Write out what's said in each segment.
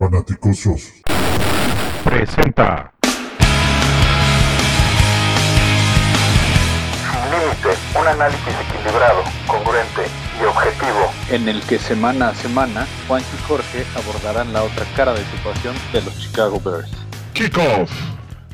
Fanaticosos. Presenta. Sin límite, un análisis equilibrado, congruente y objetivo. en el que semana a semana Juan y Jorge abordarán la otra cara de situación de los Chicago Bears. Kickoff.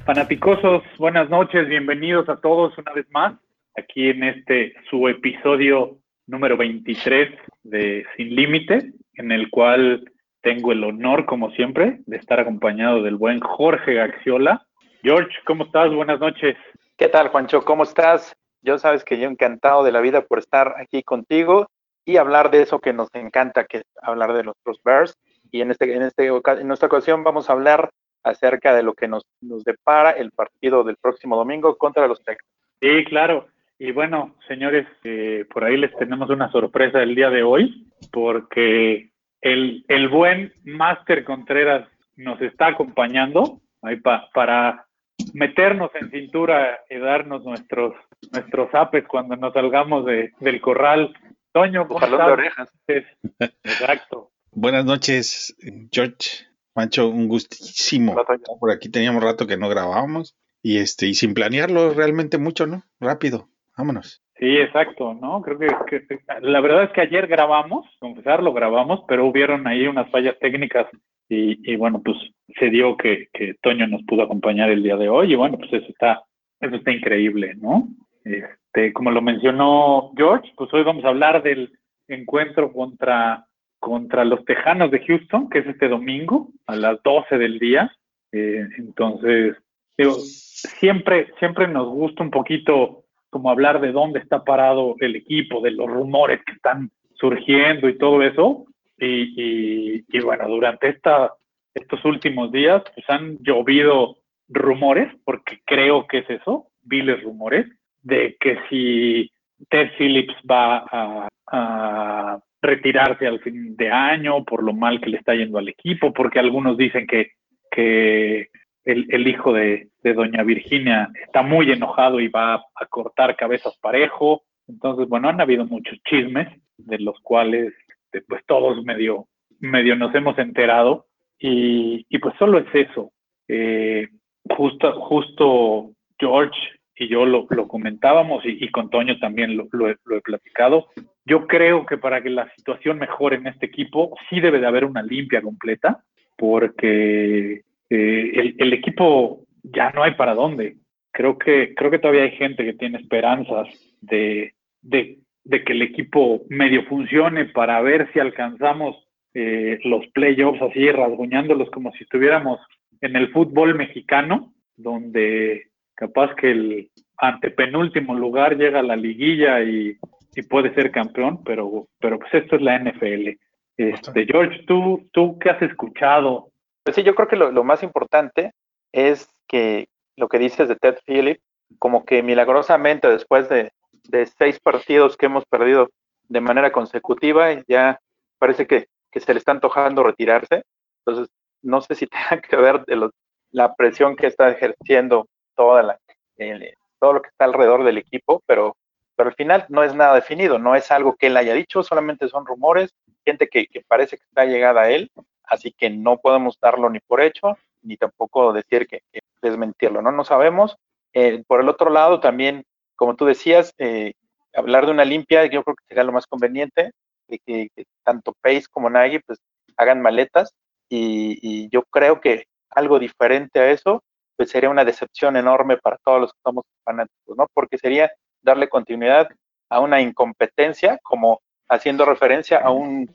Fanaticosos, buenas noches, bienvenidos a todos una vez más aquí en este su episodio número 23 de Sin Límite, en el cual tengo el honor, como siempre, de estar acompañado del buen Jorge Gaxiola. George, ¿cómo estás? Buenas noches. ¿Qué tal, Juancho? ¿Cómo estás? Yo sabes que yo encantado de la vida por estar aquí contigo y hablar de eso que nos encanta, que es hablar de los Bears. Y en, este, en, este, en esta ocasión vamos a hablar acerca de lo que nos, nos depara el partido del próximo domingo contra los Texans. Sí, claro. Y bueno, señores, eh, por ahí les tenemos una sorpresa el día de hoy, porque el, el buen Master Contreras nos está acompañando ahí pa- para meternos en cintura y darnos nuestros nuestros apes cuando nos salgamos de, del corral. Toño, ¿cómo Jalón de orejas. Exacto. Buenas noches, George. Mancho, un gustísimo. Por aquí teníamos rato que no grabábamos. Y este, y sin planearlo realmente mucho, ¿no? Rápido. Vámonos. Sí, exacto, ¿no? Creo que, la verdad es que ayer grabamos, confesarlo, grabamos, pero hubieron ahí unas fallas técnicas y, y bueno, pues se dio que, que Toño nos pudo acompañar el día de hoy y bueno, pues eso está, eso está increíble, ¿no? Este, como lo mencionó George, pues hoy vamos a hablar del encuentro contra, contra los Tejanos de Houston, que es este domingo a las 12 del día. Eh, entonces, digo, siempre, siempre nos gusta un poquito como hablar de dónde está parado el equipo, de los rumores que están surgiendo y todo eso. Y, y- y bueno, durante esta, estos últimos días pues han llovido rumores, porque creo que es eso, viles rumores, de que si Ted Phillips va a, a retirarse al fin de año por lo mal que le está yendo al equipo, porque algunos dicen que, que el, hijo de, doña Virginia está muy enojado y va a, cortar cabezas parejo. Entonces, bueno, han habido muchos chismes de los cuales este, pues todos medio, medio nos hemos enterado y, y pues solo es eso. Eh, justo, justo George y yo lo, comentábamos y, y con Toño también lo he, lo he platicado. Yo creo que para que la situación mejore en este equipo sí debe de haber una limpia completa porque eh, el, el equipo ya no hay para dónde. Creo que, creo que todavía hay gente que tiene esperanzas de, de, de que el equipo medio funcione para ver si alcanzamos eh, los playoffs así, rasguñándolos como si estuviéramos en el fútbol mexicano, donde capaz que el antepenúltimo lugar llega a la liguilla y, y puede ser campeón, pero, pero pues esto es la NFL. Este, George, ¿tú, ¿tú qué has escuchado Pues sí, yo creo que lo, más importante es que lo que dices de Ted Phillips, como que milagrosamente después de, de seis partidos que hemos perdido de manera consecutiva, ya parece que, se le está antojando retirarse. Entonces, no sé si tenga que ver de los- la presión que está ejerciendo toda la, todo lo que está alrededor del equipo, pero, pero al final no es nada definido, no es algo que él haya dicho, solamente son rumores, gente que, que parece que está llegada a él, así que no podemos darlo ni por hecho, ni tampoco decir que, que desmentirlo, ¿no? No sabemos. Eh, por el otro lado, también, como tú decías, eh, hablar de una limpia, yo creo que sería lo más conveniente, de que, tanto Pace como Nagy pues hagan maletas, y, yo creo que algo diferente a eso, pues sería una decepción enorme para todos los que somos fanáticos, ¿no? Porque sería darle continuidad a una incompetencia, como haciendo referencia a un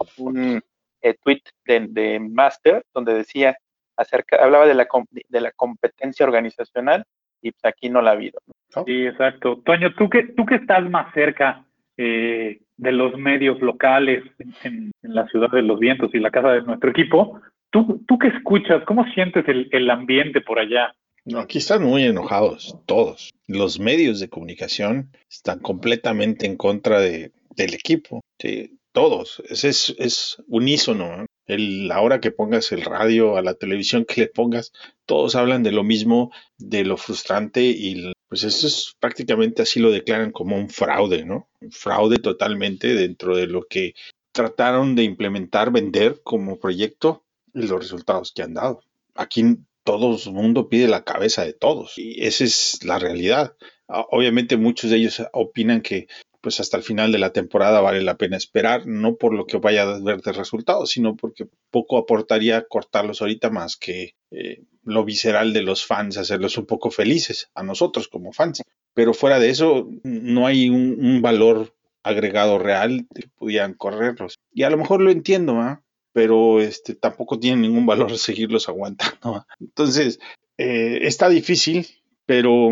eh, tweet de, de Master, donde decía acerca, hablaba de la, com- de la competencia organizacional y pues aquí no la ha habido. ¿no? Sí, exacto. Toño, tú que, tú que estás más cerca eh, de los medios locales en, en la ciudad de los vientos y la casa de nuestro equipo, ¿tú, tú qué escuchas? ¿Cómo sientes el, el ambiente por allá? No, aquí están muy enojados, todos. Los medios de comunicación están completamente en contra de, del equipo. Sí, todos. Es, es, es unísono. El, la hora que pongas el radio, a la televisión que le pongas, todos hablan de lo mismo, de lo frustrante y pues eso es prácticamente así lo declaran como un fraude, ¿no? Un fraude totalmente dentro de lo que trataron de implementar, vender como proyecto y los resultados que han dado. Aquí todo el mundo pide la cabeza de todos y esa es la realidad. Obviamente muchos de ellos opinan que pues hasta el final de la temporada vale la pena esperar, no por lo que vaya a ver de resultados, sino porque poco aportaría cortarlos ahorita más que eh, lo visceral de los fans, hacerlos un poco felices a nosotros como fans. Pero fuera de eso, no hay un, valor agregado real que pudieran correrlos. Y a lo mejor lo entiendo, pero este, tampoco tiene ningún valor seguirlos aguantando. Entonces, eh, está difícil, pero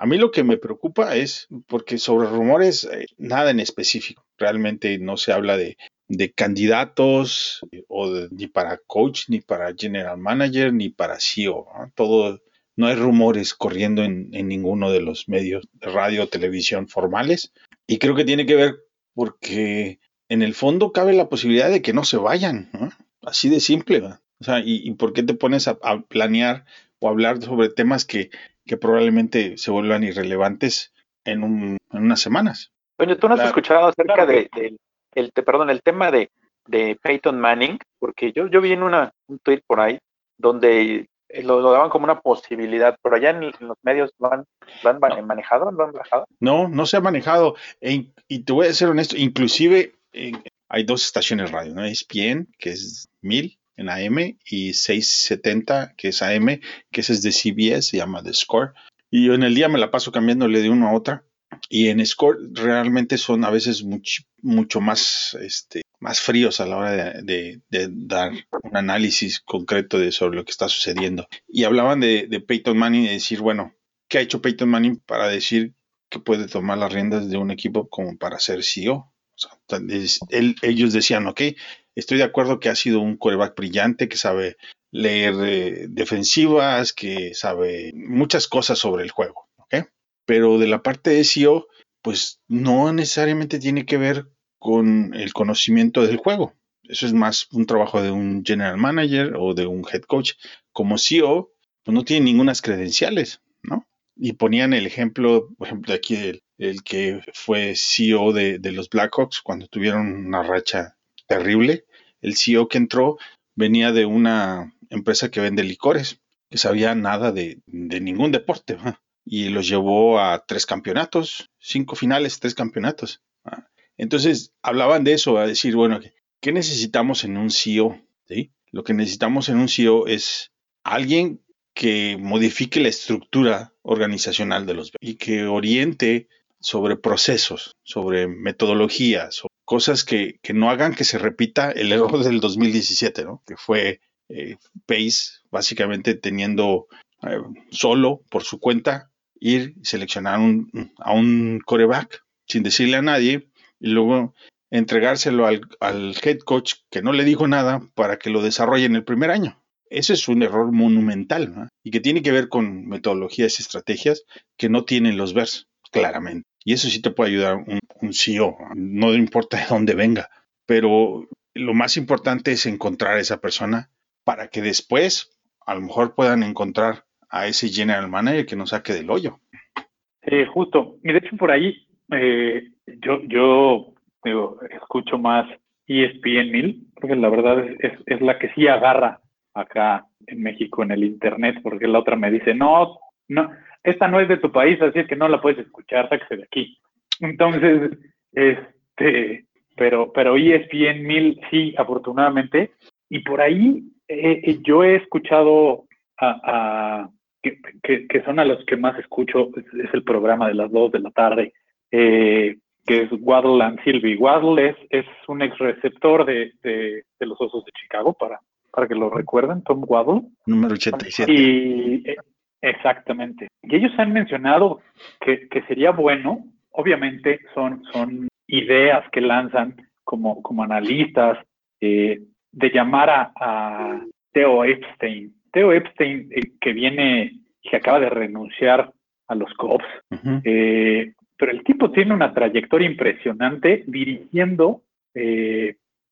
a mí lo que me preocupa es porque sobre rumores, eh, nada en específico. Realmente no se habla de, candidatos eh, o ni para coach, ni para general manager, ni para CEO. Todo, no hay rumores corriendo en, ninguno de los medios de radio o televisión formales. Y creo que tiene que ver porque en el fondo cabe la posibilidad de que no se vayan. Así de simple. O sea, ¿y, por qué te pones a planear o hablar sobre temas que que probablemente se vuelvan irrelevantes en, un, en unas semanas. Oye, ¿tú no has escuchado acerca de, el, perdón, el tema de, de Peyton Manning? Porque yo, yo vi en una, un tweet por ahí donde lo, daban como una posibilidad, pero allá en, los medios lo han, manejado, lo han manejado. No, no se ha manejado. E y te voy a ser honesto, inclusive hay dos estaciones radio, ¿no? ESPN, que es mil, en AM y 670 que es AM, que ese es de CBS, se llama The Score. Y yo en el día me la paso cambiándole de una a otra. Y en Score realmente son a veces mucho, mucho más, este, más fríos a la hora de, dar un análisis concreto de sobre lo que está sucediendo. Y hablaban de, de Peyton Manning y decir, bueno, ¿qué ha hecho Peyton Manning para decir que puede tomar las riendas de un equipo como para ser CEO? ellos decían, ok, estoy de acuerdo que ha sido un coreback brillante, que sabe leer eh, defensivas, que sabe muchas cosas sobre el juego. Pero de la parte de SEO, pues no necesariamente tiene que ver con el conocimiento del juego. Eso es más un trabajo de un general manager o de un head coach. Como CEO, pues no tiene ninguna credenciales, ¿no? Y ponían el ejemplo, por ejemplo, de aquí el, el que fue CEO de, de los Blackhawks cuando tuvieron una racha terrible. El CEO que entró venía de una empresa que vende licores, que sabía nada de, ningún deporte, y los llevó a tres campeonatos, cinco finales, tres campeonatos. Entonces hablaban de eso, a decir, bueno, ¿qué necesitamos en un CEO? Lo que necesitamos en un CEO es alguien que modifique la estructura organizacional de los y que oriente sobre procesos, sobre metodologías, cosas que, no hagan que se repita el error del 2017, ¿no? que fue eh, Pace básicamente teniendo eh, solo por su cuenta ir seleccionar a un coreback sin decirle a nadie y luego entregárselo al, head coach que no le dijo nada para que lo desarrolle en el primer año. Ese es un error monumental y que tiene que ver con metodologías y estrategias que no tienen los vers, claramente. Y eso sí te puede ayudar un, un CEO, no importa de dónde venga, pero lo más importante es encontrar a esa persona para que después a lo mejor puedan encontrar a ese general manager que nos saque del hoyo. Sí, justo. Y de hecho por ahí eh, yo, yo escucho más ESPN 1000, porque la verdad es, es, la que sí agarra acá en México en el Internet, porque la otra me dice, no, no, esta no es de tu país, así es que no la puedes escuchar, sáquese de aquí. Entonces, este, pero, pero ESPN 1000 sí, afortunadamente. Y por ahí eh, eh, yo he escuchado a, que, son a los que más escucho, es, el programa de las 2 de la tarde, eh, que es Waddle and Sylvie. Waddle es, es un ex receptor de, de, los Osos de Chicago, para, para que lo recuerden, Tom Waddle. Número 87. Y, exactamente. Y ellos han mencionado que, que sería bueno obviamente son, son ideas que lanzan como, como analistas eh, de llamar a, a, Theo Epstein. Theo Epstein, eh, que viene, que acaba de renunciar a los Cops, eh, pero el tipo tiene una trayectoria impresionante dirigiendo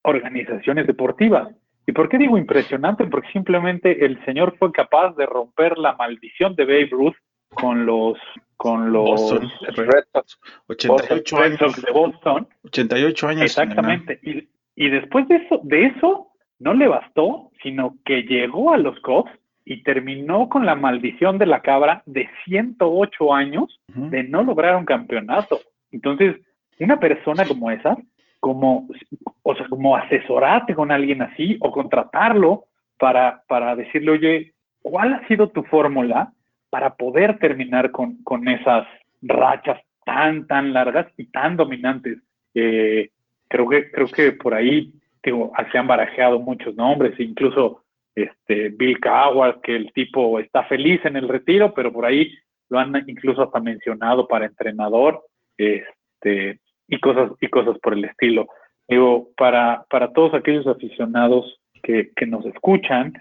organizaciones deportivas. ¿Y por qué digo impresionante? Porque simplemente el señor fue capaz de romper la maldición de Babe Ruth con los con los Red Sox, 88 años de Boston. 88 años. Exactamente. Y, y, después de eso, de eso no le bastó, sino que llegó a los Cubs y terminó con la maldición de la cabra de 108 años de no lograr un campeonato. Entonces, una persona como esa, como, o sea, como asesorarte con alguien así o contratarlo para, para decirle, oye, ¿cuál ha sido tu fórmula para poder terminar con, con esas rachas tan, tan largas y tan dominantes? Eh, creo que, creo que por ahí digo, se han barajeado muchos nombres, incluso este Bill Coward, que el tipo está feliz en el retiro, pero por ahí lo han incluso hasta mencionado para entrenador, este, y cosas, y cosas por el estilo. Digo, para, para todos aquellos aficionados que, que nos escuchan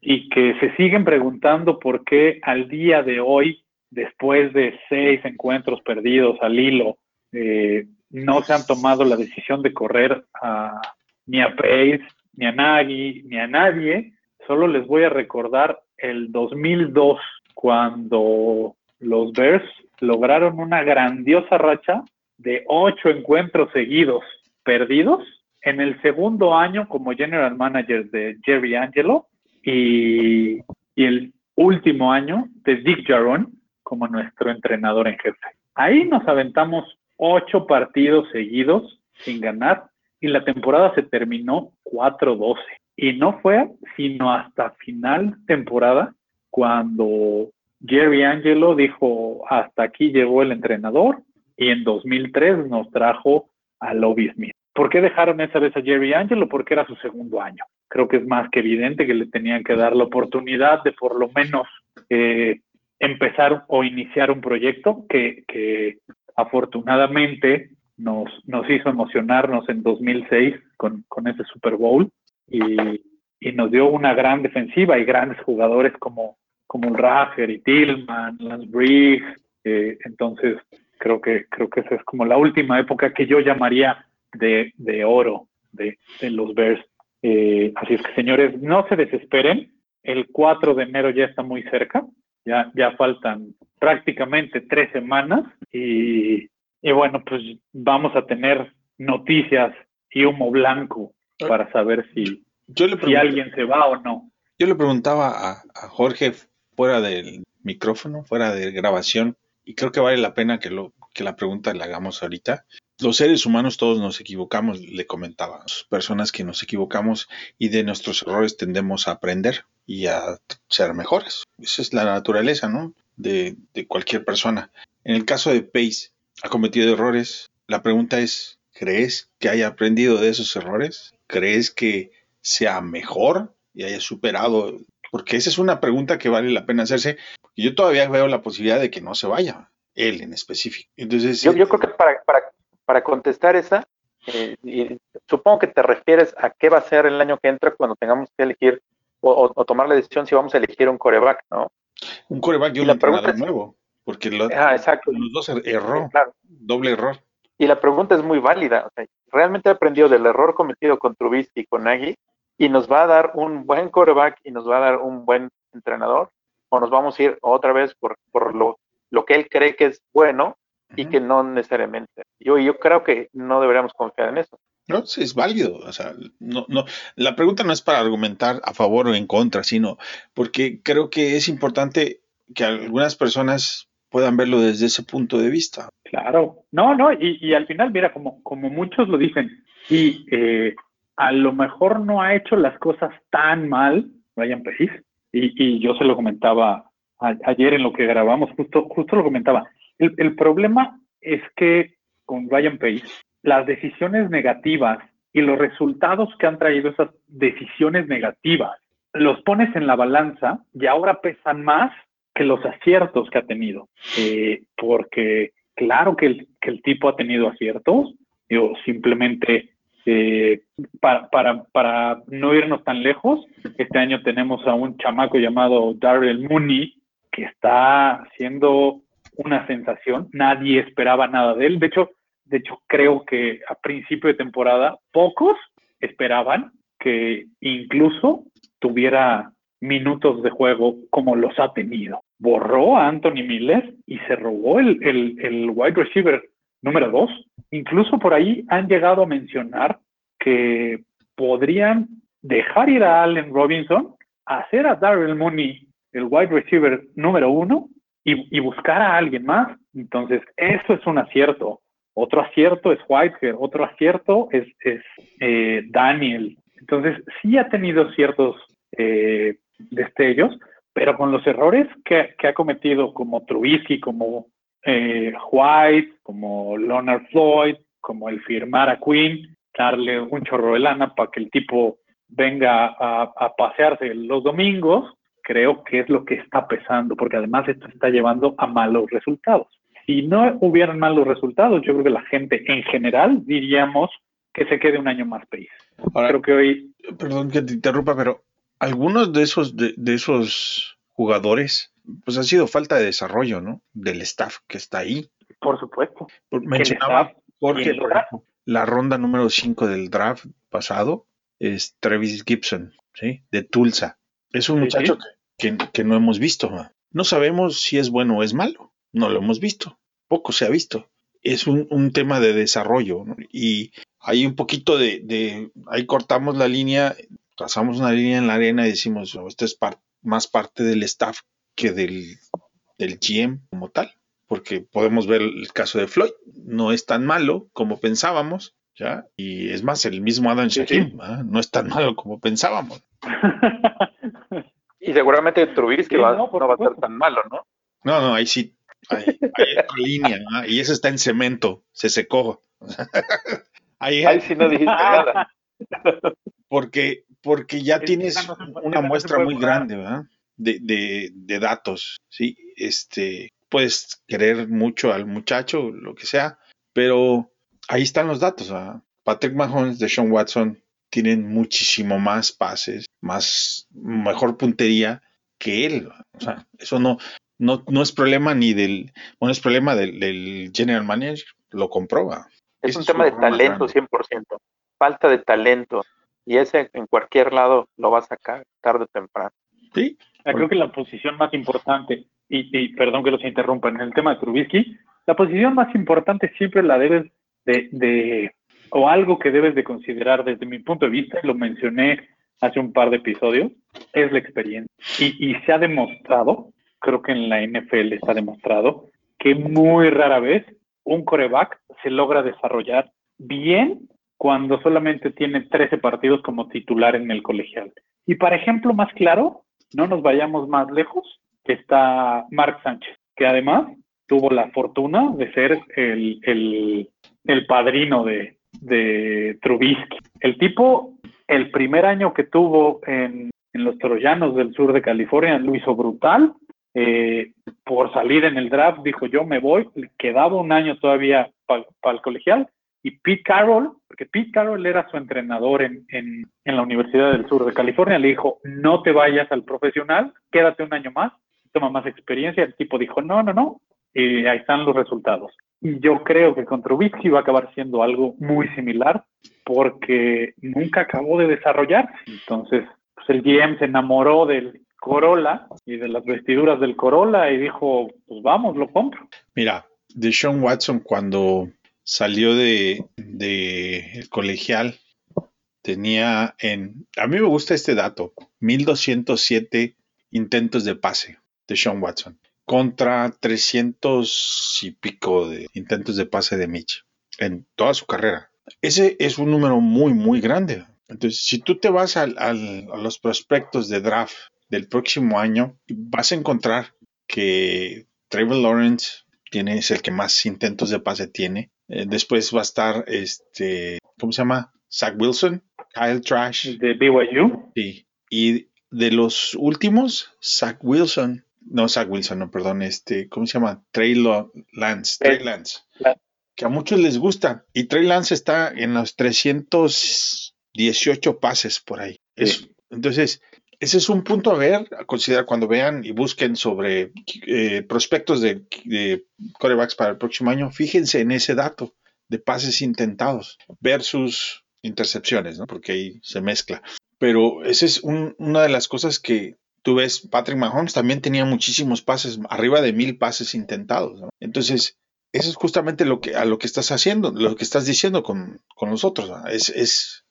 y que se siguen preguntando por qué al día de hoy, después de seis encuentros perdidos al hilo, eh, no se han tomado la decisión de correr a, ni a Pace, ni a Nagy, ni a nadie. Solo les voy a recordar el 2002, cuando los Bears lograron una grandiosa racha de ocho encuentros seguidos perdidos en el segundo año como general manager de Jerry Angelo y, y el último año de Dick Jaron como nuestro entrenador en jefe. Ahí nos aventamos ocho partidos seguidos sin ganar y la temporada se terminó 4-12. Y no fue sino hasta final temporada cuando Jerry Angelo dijo hasta aquí llegó el entrenador y en 2003 nos trajo a Lobby Smith. ¿Por qué dejaron esa vez a Jerry Angelo? Porque era su segundo año. Creo que es más que evidente que le tenían que dar la oportunidad de por lo menos eh, empezar o iniciar un proyecto que, que afortunadamente nos, nos hizo emocionarnos en 2006 con, con ese Super Bowl y, nos dio una gran defensiva y grandes jugadores como, como Raffer y Tillman, Lance Briggs. Eh, entonces, creo que, creo que esa es como la última época que yo llamaría de, de oro de, de, los Bears. Eh, así es que, señores, no se desesperen. El 4 de enero ya está muy cerca. Ya, ya faltan prácticamente tres semanas y, y bueno, pues vamos a tener noticias y humo blanco para saber si, yo le si alguien se va o no. Yo le preguntaba a, a, Jorge fuera del micrófono, fuera de grabación, y creo que vale la pena que, lo, que la pregunta la hagamos ahorita. Los seres humanos todos nos equivocamos, le comentaba. Personas que nos equivocamos y de nuestros errores tendemos a aprender y a ser mejores. Esa es la naturaleza, ¿no? de, de cualquier persona. En el caso de Pace, ha cometido errores. La pregunta es, ¿crees que haya aprendido de esos errores? ¿Crees que sea mejor y haya superado? Porque esa es una pregunta que vale la pena hacerse. Yo todavía veo la posibilidad de que no se vaya, él en específico. Entonces, yo, yo creo que para, para, para contestar esa, eh, y supongo que te refieres a qué va a ser el año que entra cuando tengamos que elegir o, o tomar la decisión si vamos a elegir un coreback, ¿no? Un coreback y un entrenador nuevo, porque lo, ah, exacto. los dos er, erró, claro. doble error. Y la pregunta es muy válida. O sea, realmente ha aprendido del error cometido con Trubisky y con Nagy y nos va a dar un buen coreback y nos va a dar un buen entrenador o nos vamos a ir otra vez por, por lo, lo que él cree que es bueno y que no necesariamente. Yo, yo creo que no deberíamos confiar en eso. No, sí, es válido. O sea, no, no, la pregunta no es para argumentar a favor o en contra, sino porque creo que es importante que algunas personas puedan verlo desde ese punto de vista. Claro, no, no, y, y al final, mira, como, como muchos lo dicen, y eh, a lo mejor no ha hecho las cosas tan mal, Ryan Pace, y, y yo se lo comentaba ayer en lo que grabamos, justo, justo lo comentaba. El, problema es que con Ryan Pace, las decisiones negativas y los resultados que han traído esas decisiones negativas, los pones en la balanza y ahora pesan más que los aciertos que ha tenido. Eh, porque claro que el, tipo ha tenido aciertos, yo simplemente eh, para, para, para, no irnos tan lejos, este año tenemos a un chamaco llamado Darrell Mooney que está haciendo una sensación, nadie esperaba nada de él, de hecho, de hecho creo que a principio de temporada pocos esperaban que incluso tuviera minutos de juego como los ha tenido. Borró a Anthony Miller y se robó el, el, el wide receiver número dos. Incluso por ahí han llegado a mencionar que podrían dejar ir a Allen Robinson, hacer a Darrell Mooney el wide receiver número uno y, buscar a alguien más. Entonces, eso es un acierto. Otro acierto es Whitehead, otro acierto es, eh, Daniel. Entonces, sí ha tenido ciertos eh, destellos, pero con los errores que, ha cometido como Trubisky, como eh, White, como Leonard Floyd, como el firmar a Quinn, darle un chorro de lana para que el tipo venga a, pasearse los domingos, creo que es lo que está pesando, porque además esto está llevando a malos resultados. Si no hubieran malos resultados, yo creo que la gente en general diríamos que se quede un año más país. creo que hoy... Perdón que te interrumpa, pero algunos de esos, de, esos jugadores, pues ha sido falta de desarrollo, ¿no? Del staff que está ahí. Por supuesto. mencionaba Jorge, la ronda número 5 del draft pasado es Travis Gibson, ¿sí? De Tulsa. Es un muchacho que, que, no hemos visto. No sabemos si es bueno o es malo. No lo hemos visto. Poco se ha visto. Es un, un tema de desarrollo. Y hay un poquito de, de, Ahí cortamos la línea trazamos una línea en la arena y decimos, esto es más parte del staff que del, del GM como tal, porque podemos ver el caso de Floyd, no es tan malo como pensábamos, ¿ya? Y es más, el mismo Adam Shaquille, no es tan malo como pensábamos. y seguramente Trubisky va, no, va a ser tan malo, ¿no? No, no, ahí sí, hay, línea, y eso está en cemento, se secó. ahí, ahí sí no dijiste nada. Porque porque ya tienes una muestra muy grande, ¿verdad? De, de, datos, ¿sí? Este, puedes querer mucho al muchacho, lo que sea, pero ahí están los datos. Patrick Mahomes, de Sean Watson, tienen muchísimo más pases, más, mejor puntería que él. O sea, eso no, no, no es problema ni del, bueno, es problema del, general manager, lo comprueba. Es un tema de talento, 100%. Falta de talento y ese en cualquier lado lo va a sacar tarde o temprano. Sí. Creo que la posición más importante, y, perdón que los interrumpa, en el tema de Trubisky, la posición más importante siempre la debes de, de, o algo que debes de considerar desde mi punto de vista, y lo mencioné hace un par de episodios, es la experiencia. Y, y se ha demostrado, creo que en la NFL está demostrado, que muy rara vez un coreback se logra desarrollar bien cuando solamente tiene 13 partidos como titular en el colegial. Y para ejemplo más claro, no nos vayamos más lejos, está Mark Sánchez, que además tuvo la fortuna de ser el, el, padrino de, de, Trubisky. El tipo, el primer año que tuvo en, en, los Troyanos del sur de California, lo hizo brutal. Eh, por salir en el draft, dijo yo me voy, quedaba un año todavía para el colegial y Pete Carroll, porque Pete Carroll era su entrenador en, en, la Universidad del Sur de California, le dijo, no te vayas al profesional, quédate un año más, toma más experiencia. El tipo dijo, no, no, no, y ahí están los resultados. Y yo creo que con Trubisky va a acabar siendo algo muy similar, porque nunca acabó de desarrollar. Entonces, pues el GM se enamoró del Corolla y de las vestiduras del Corolla y dijo, pues vamos, lo compro. Mira, de Sean Watson cuando salió de, el colegial, tenía en, a mí me gusta este dato, 1207 intentos de pase de Sean Watson contra 300 y pico de intentos de pase de Mitch en toda su carrera. Ese es un número muy, muy grande. Entonces, si tú te vas a los prospectos de draft del próximo año, vas a encontrar que Trevor Lawrence tiene, es el que más intentos de pase tiene. Eh, después va a estar este, ¿cómo se llama? Zach Wilson, Kyle Trash. De BYU. Sí. Y de los últimos, Zach Wilson. No, Zach Wilson, no, perdón, este, ¿cómo se llama? Trey Lance. Trey Lance. Que a muchos les gusta. Y Trey Lance está en los 318 pases por ahí. entonces, ese es un punto a ver, a considerar cuando vean y busquen sobre eh, prospectos de, de corebacks para el próximo año. Fíjense en ese dato de pases intentados versus intercepciones, ¿no? Porque ahí se mezcla. Pero esa es una de las cosas que tú ves. Patrick Mahomes también tenía muchísimos pases, arriba de mil pases intentados. Entonces, eso es justamente lo que, a lo que estás haciendo, lo que estás diciendo con, nosotros. Es, es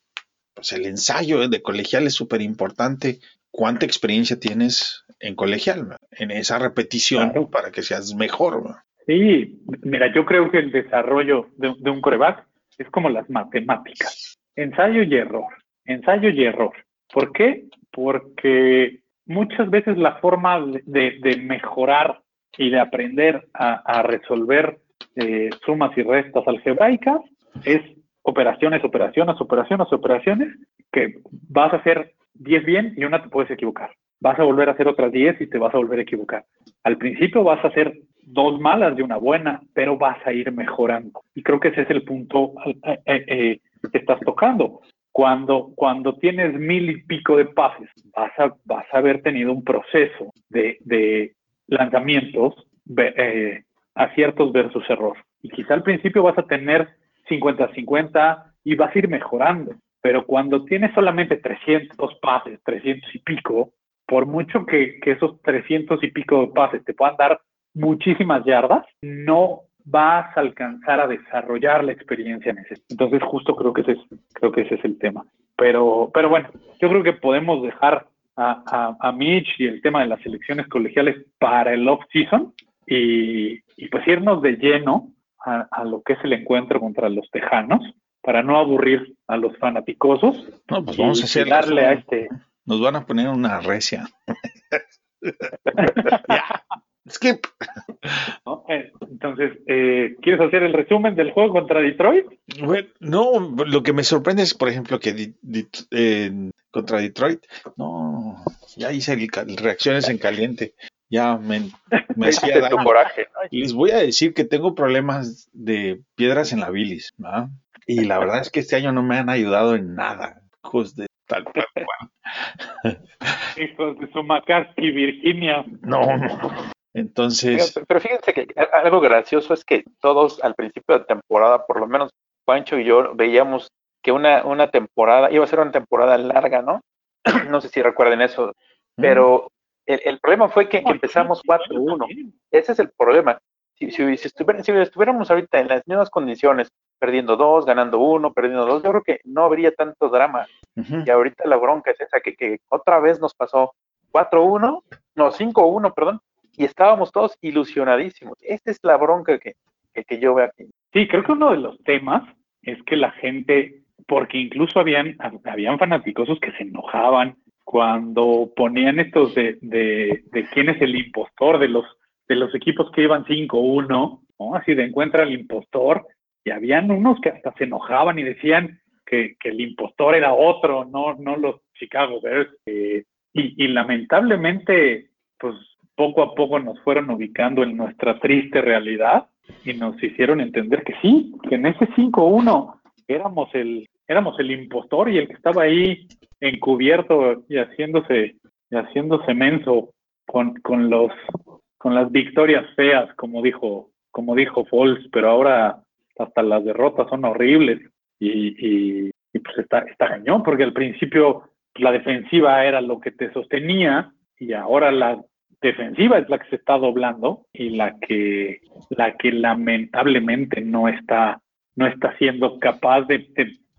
pues el ensayo de colegial es súper importante. ¿Cuánta experiencia tienes en colegial? En esa repetición para que seas mejor. Sí, mira, yo creo que el desarrollo de, de un coreback es como las matemáticas. Ensayo y error, ensayo y error. ¿Por qué? Porque muchas veces la forma de, mejorar y de aprender a, resolver eh, sumas y restas algebraicas es operaciones, operaciones, operaciones, operaciones, que vas a hacer 10 bien y una te puedes equivocar. Vas a volver a hacer otras 10 y te vas a volver a equivocar. Al principio vas a hacer dos malas de una buena, pero vas a ir mejorando. Y creo que ese es el punto eh, eh, que estás tocando. Cuando, cuando tienes mil y pico de pases, vas a, vas a haber tenido un proceso de, lanzamientos, eh, aciertos versus error. Y quizá al principio vas a tener 50-50 y vas a ir mejorando. Pero cuando tienes solamente 300 pases, 300 y pico, por mucho que, esos 300 y pico de pases te puedan dar muchísimas yardas, no vas a alcanzar a desarrollar la experiencia necesaria. Entonces, justo creo que ese es, creo que ese es el tema. Pero, pero bueno, yo creo que podemos dejar a, a, Mitch y el tema de las elecciones colegiales para el off-season y, y, pues irnos de lleno a, a, lo que es el encuentro contra los tejanos para no aburrir a los fanaticosos. No, pues vamos a hacer darle a este. Nos van a poner una recia. Skip. Eh, entonces, eh, ¿quieres hacer el resumen del juego contra Detroit? Bueno, no, lo que me sorprende es, por ejemplo, que contra Detroit, no, ya hice reacciones en caliente. Ya me, me hacía daño. coraje. Les voy a decir que tengo problemas de piedras en la bilis. Y la verdad es que este año no me han ayudado en nada. Hijos de tal, Hijos de su McCarthy, Virginia. No, no. Entonces. Pero, fíjense que algo gracioso es que todos al principio de temporada, por lo menos Pancho y yo, veíamos que una, una temporada, iba a ser una temporada larga, ¿no? no sé si recuerden eso, pero el, problema fue que, empezamos 4-1. Ese es el problema. Si, si, si, estuviéramos ahorita en las mismas condiciones, perdiendo dos, ganando uno, perdiendo dos, yo creo que no habría tanto drama. Y ahorita la bronca es esa, que, que otra vez nos pasó 4-1, no, 5-1, perdón, y estábamos todos ilusionadísimos. Esta es la bronca que, que, yo veo aquí. Sí, creo que uno de los temas es que la gente, porque incluso habían, habían fanaticosos que se enojaban cuando ponían estos de, de, de quién es el impostor de los, de los equipos que iban 5-1, ¿no? Así de encuentra el impostor, y habían unos que hasta se enojaban y decían que, que el impostor era otro, no, no los Chicago Bears. Eh, y, y lamentablemente, pues poco a poco nos fueron ubicando en nuestra triste realidad y nos hicieron entender que sí, que en ese 5-1 éramos el, éramos el impostor y el que estaba ahí encubierto y haciéndose, y haciéndose menso con, con los con las victorias feas, como dijo, como dijo Foles, pero ahora hasta las derrotas son horribles y, y, pues está, está cañón, porque al principio la defensiva era lo que te sostenía y ahora la defensiva es la que se está doblando y la que, la que lamentablemente no está, no está siendo capaz de,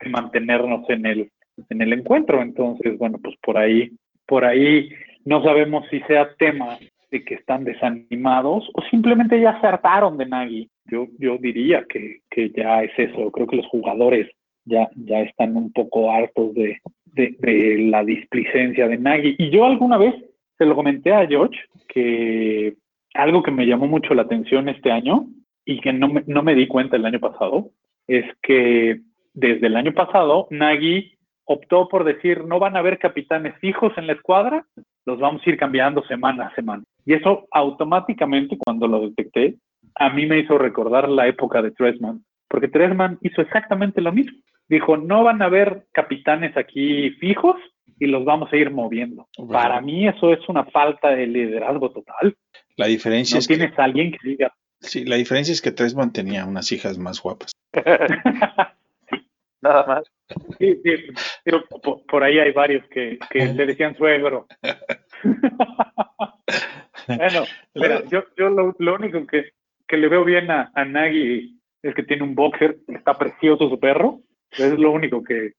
mantenernos en el, en el encuentro. Entonces, bueno, pues por ahí, por ahí no sabemos si sea tema de que están desanimados o simplemente ya se hartaron de Nagy. Yo, yo diría que, que ya es eso. Creo que los jugadores ya, ya están un poco hartos de, de, de la displicencia de Nagy. Y yo alguna vez se lo comenté a George que algo que me llamó mucho la atención este año y que no me, no me di cuenta el año pasado es que desde el año pasado Nagy optó por decir no van a haber capitanes fijos en la escuadra, los vamos a ir cambiando semana a semana. Y eso automáticamente cuando lo detecté, a mí me hizo recordar la época de Tresman, porque Tresman hizo exactamente lo mismo. Dijo, no van a haber capitanes aquí fijos, y los vamos a ir moviendo. Para mí eso es una falta de liderazgo total. La diferencia es tienes a alguien que diga. Sí, la diferencia es que Tresman tenía unas hijas más guapas. Nada más. Sí, sí, pero por, ahí hay varios que, le decían suegro. bueno, pero yo, lo, único que, le veo bien a, a Nagy es que tiene un boxer, está precioso su perro, es lo único que,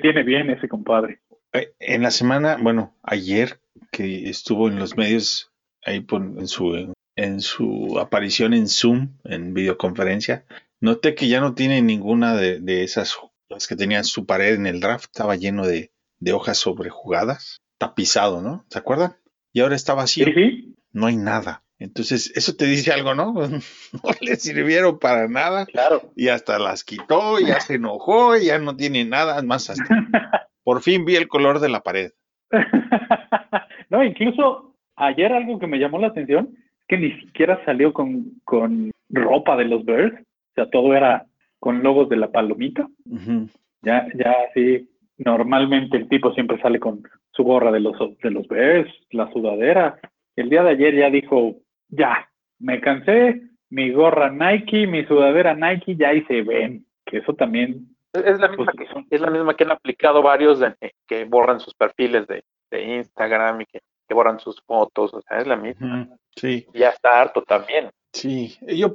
tiene bien ese compadre. Eh, En la semana, bueno, ayer que estuvo en los medios, ahí por- en su, en su aparición en Zoom, en videoconferencia, noté que ya no tiene ninguna de, esas, las que tenían su pared en el draft, estaba lleno de, de hojas sobrejugadas, tapizado, ¿no? ¿Se acuerdan? Y ahora está vacío, Sí, no hay nada. Entonces, eso te dice algo, ¿no? No le sirvieron para nada Claro. y hasta las quitó, ya se enojó, ya no tiene nada más. Hasta... Por fin vi el color de la pared. no, incluso ayer algo que me llamó la atención es que ni siquiera salió con, con ropa de los Bears, o sea, todo era con logos de la palomita. Ya, ya sí, normalmente el tipo siempre sale con su gorra de los, de los Bears, la sudadera. El día de ayer ya dijo, ya, me cansé, mi gorra Nike, mi sudadera Nike, ya ahí se ven. Que eso también, Es la misma pues, que, son- es la misma que han aplicado varios de- que borran sus perfiles de, de Instagram y que, que borran sus fotos, o sea, es la misma. Sí, Ya está harto también. sí. Yo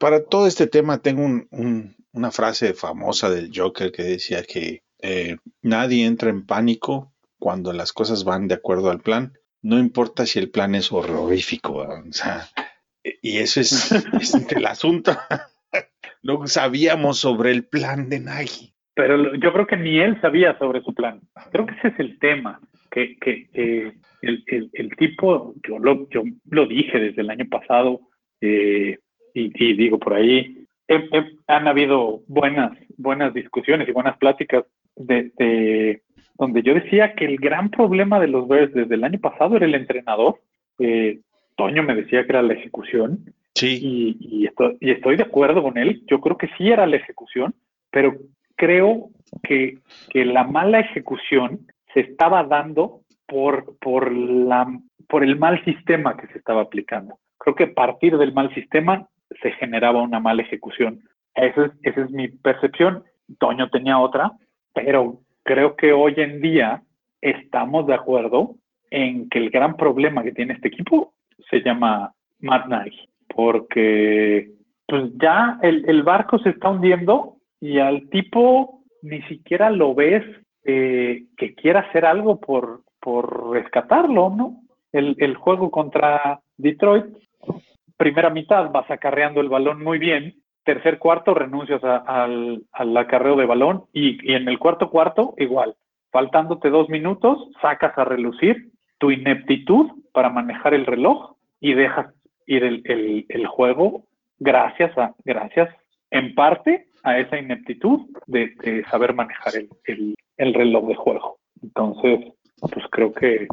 para todo este tema tengo un- un- una frase famosa del Joker que decía que eh, nadie entra en pánico cuando las cosas van de acuerdo al plan. No importa si el plan es horrorífico. O sea, e- y eso es, es el asunto. No sabíamos sobre el plan de Nagy. pero yo creo que ni él sabía sobre su plan. Creo que ese es el tema, que, que eh, el, el- el tipo, yo lo, yo lo dije desde el año pasado, eh, y, y digo por ahí, he- he- han habido buenas, buenas discusiones y buenas pláticas de, de- donde yo decía que el gran problema de los Bears desde el año pasado era el entrenador. Eh, Toño me decía que era la ejecución, Sí, y, y estoy, y estoy de acuerdo con él. Yo creo que sí era la ejecución, pero creo que, que la mala ejecución se estaba dando por, por, la, por el mal sistema que se estaba aplicando. Creo que a partir del mal sistema se generaba una mala ejecución. Esa es, esa es mi percepción. Toño tenía otra, pero creo que hoy en día estamos de acuerdo en que el gran problema que tiene este equipo se llama Matt Nagy porque pues ya el, barco se está hundiendo y al tipo ni siquiera lo ves eh, que quiera hacer algo por, por rescatarlo, ¿no? El, el juego contra Detroit, primera mitad vas acarreando el balón muy bien, tercer cuarto renuncias a- al, al acarreo de balón y, y en el cuarto cuarto igual, faltándote dos minutos, sacas a relucir tu ineptitud para manejar el reloj y dejas ir el, el, juego gracias a, gracias en parte a esa ineptitud de, saber manejar el, el reloj de juego. Entonces, pues creo que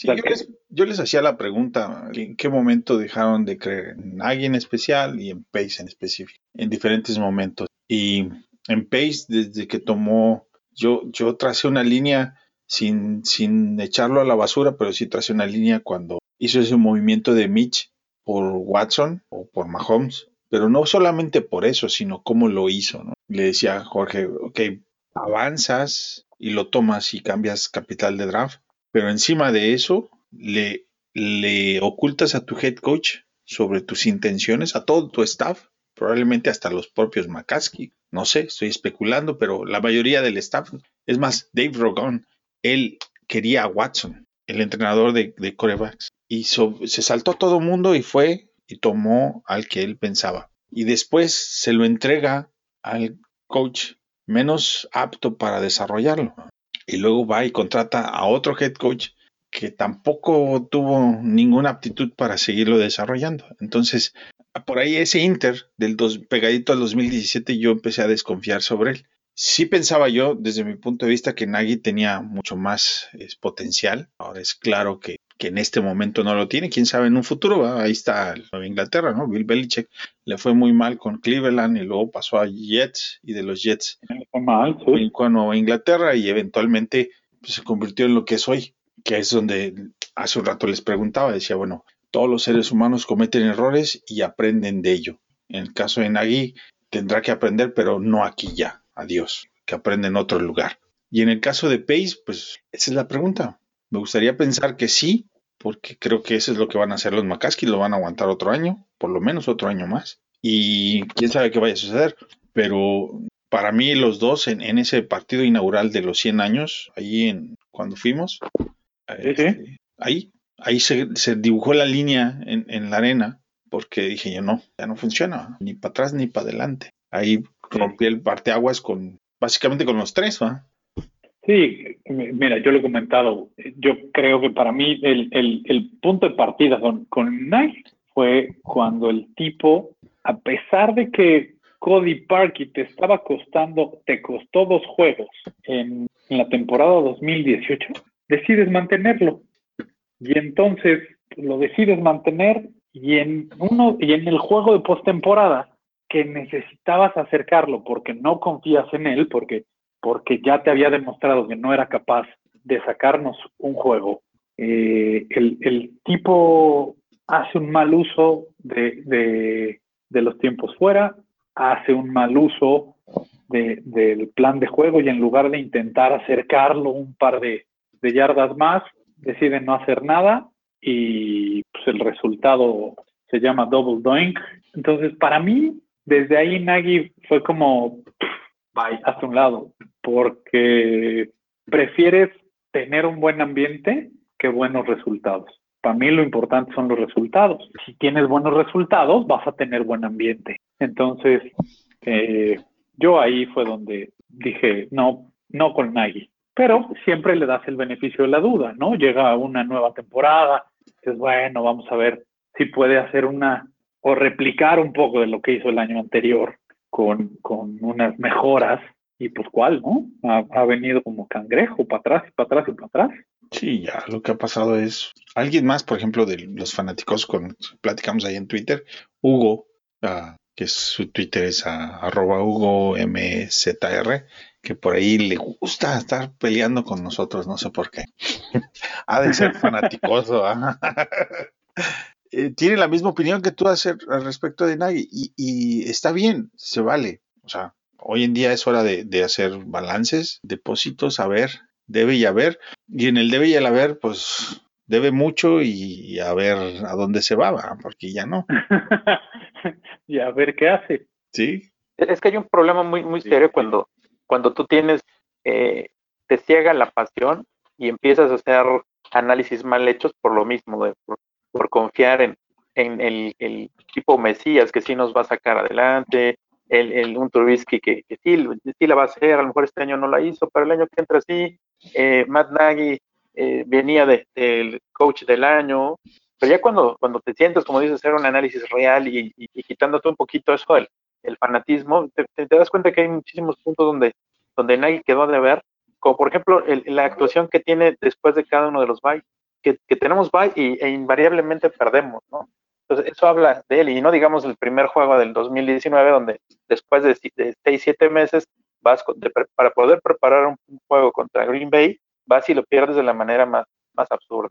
Sí, les, yo les hacía la pregunta, ¿en qué momento dejaron de creer en alguien especial y en Pace en específico? En diferentes momentos. Y en Pace, desde que tomó, yo, yo tracé una línea sin, sin echarlo a la basura, pero sí tracé una línea cuando hizo ese movimiento de Mitch por Watson o por Mahomes, pero no solamente por eso, sino cómo lo hizo, ¿no? Le decía a Jorge, ok, avanzas y lo tomas y cambias capital de draft, pero encima de eso le, le ocultas a tu head coach sobre tus intenciones, a todo tu staff, probablemente hasta los propios McCaskey, no sé, estoy especulando, pero la mayoría del staff, es más, Dave Rogan, él quería a Watson, el entrenador de, de corebacks, y so- se saltó todo el mundo y fue y tomó al que él pensaba. Y después se lo entrega al coach menos apto para desarrollarlo. Y luego va y contrata a otro head coach que tampoco tuvo ninguna aptitud para seguirlo desarrollando. Entonces, por ahí ese Inter del dos, pegadito al 2017 yo empecé a desconfiar sobre él. Sí pensaba yo, desde mi punto de vista, que Nagy tenía mucho más potencial. Ahora es claro que, que en este momento no lo tiene. Quién sabe en un futuro. Ahí está Nueva Inglaterra, ¿no? Bill Belichick le fue muy mal con Cleveland y luego pasó a Jets y de los Jets fue mal, sí. a Nueva Inglaterra y eventualmente pues, se convirtió en lo que es hoy, que es donde hace un rato les preguntaba, decía, bueno, todos los seres humanos cometen errores y aprenden de ello. En el caso de Nagui tendrá que aprender, pero no aquí ya, adiós, que aprende en otro lugar. Y en el caso de Pace, pues esa es la pregunta. Me gustaría pensar que sí, porque creo que eso es lo que van a hacer los McCaskey, lo van a aguantar otro año, por lo menos otro año más. Y quién sabe qué vaya a suceder, pero para mí los dos en, en ese partido inaugural de los 100 años, ahí en cuando fuimos, este, ahí, ahí se, se, dibujó la línea en, en, la arena, porque dije yo no, ya no funciona, ni para atrás ni para adelante. Ahí rompí el parteaguas con, básicamente con los tres, ¿va? Sí, mira, yo lo he comentado, yo creo que para mí el, el, el punto de partida con, con Nike fue cuando el tipo, a pesar de que Cody Parkey te estaba costando, te costó dos juegos en, en la temporada 2018, decides mantenerlo. Y entonces lo decides mantener y en uno y en el juego de postemporada que necesitabas acercarlo porque no confías en él, porque porque ya te había demostrado que no era capaz de sacarnos un juego. Eh, el, tipo hace un mal uso de, los tiempos fuera, hace un mal uso de, del plan de juego y en lugar de intentar acercarlo un par de, yardas más, decide no hacer nada y pues, el resultado se llama double doink. Entonces, para mí, desde ahí Nagy fue como, bye, hasta un lado porque prefieres tener un buen ambiente que buenos resultados. Para mí lo importante son los resultados. Si tienes buenos resultados, vas a tener buen ambiente. Entonces, eh, yo ahí fue donde dije, no, no con Nagy. Pero siempre le das el beneficio de la duda, ¿no? Llega una nueva temporada, dices, bueno, vamos a ver si puede hacer una o replicar un poco de lo que hizo el año anterior con, con unas mejoras y pues cuál, ¿no? Ha, venido como cangrejo, para atrás y para atrás y para atrás. Sí, ya lo que ha pasado es, alguien más, por ejemplo, de los fanáticos, con platicamos ahí en Twitter, Hugo, uh, que su Twitter es a, arroba Hugo MZR, que por ahí le gusta estar peleando con nosotros, no sé por qué. ha de ser fanaticoso. eh, tiene la misma opinión que tú al respecto de Nagy y, y está bien, se vale. O sea, Hoy en día es hora de, de hacer balances, depósitos, a ver, debe y haber. Y en el debe y el haber, pues debe mucho y, a ver a dónde se va, ¿va? porque ya no. y a ver qué hace. Sí. Es que hay un problema muy, muy serio cuando, cuando tú tienes, eh, te ciega la pasión y empiezas a hacer análisis mal hechos por lo mismo, de, por, por, confiar en, el, el, tipo Mesías que sí nos va a sacar adelante, el, un Trubisky que, sí, la va a hacer, a lo mejor este año no la hizo, pero el año que entra sí, eh, Matt Nagy eh, venía del de, coach del año, pero ya cuando, cuando te sientes, como dices, hacer un análisis real y, y, y quitándote un poquito eso, el, fanatismo, te, das cuenta que hay muchísimos puntos donde, donde Nagy quedó de ver, como por ejemplo el, la actuación que tiene después de cada uno de los bytes, que, tenemos bye y, e invariablemente perdemos, ¿no? Entonces, eso habla de él, y no digamos el primer juego del 2019, donde después de, de 6, 7 meses, vas de, para poder preparar un, juego contra Green Bay, vas y lo pierdes de la manera más, más absurda.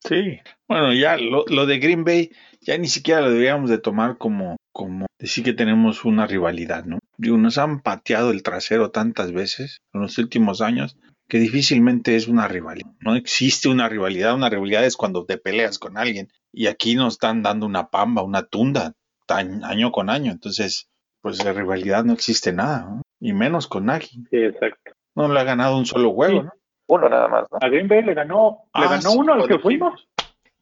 Sí, bueno, ya lo, lo, de Green Bay, ya ni siquiera lo deberíamos de tomar como, como decir que tenemos una rivalidad, ¿no? Digo, nos han pateado el trasero tantas veces en los últimos años que difícilmente es una rivalidad. No existe una rivalidad. Una rivalidad es cuando te peleas con alguien. Y aquí nos están dando una pamba, una tunda, tan, año con año. Entonces, pues de rivalidad no existe nada. ¿no? Y menos con Nagy. Sí, exacto. No le ha ganado un solo juego, sí. ¿no? Uno nada más, ¿no? A Green Bay le ganó, ah, le ganó sí, uno al que fuimos.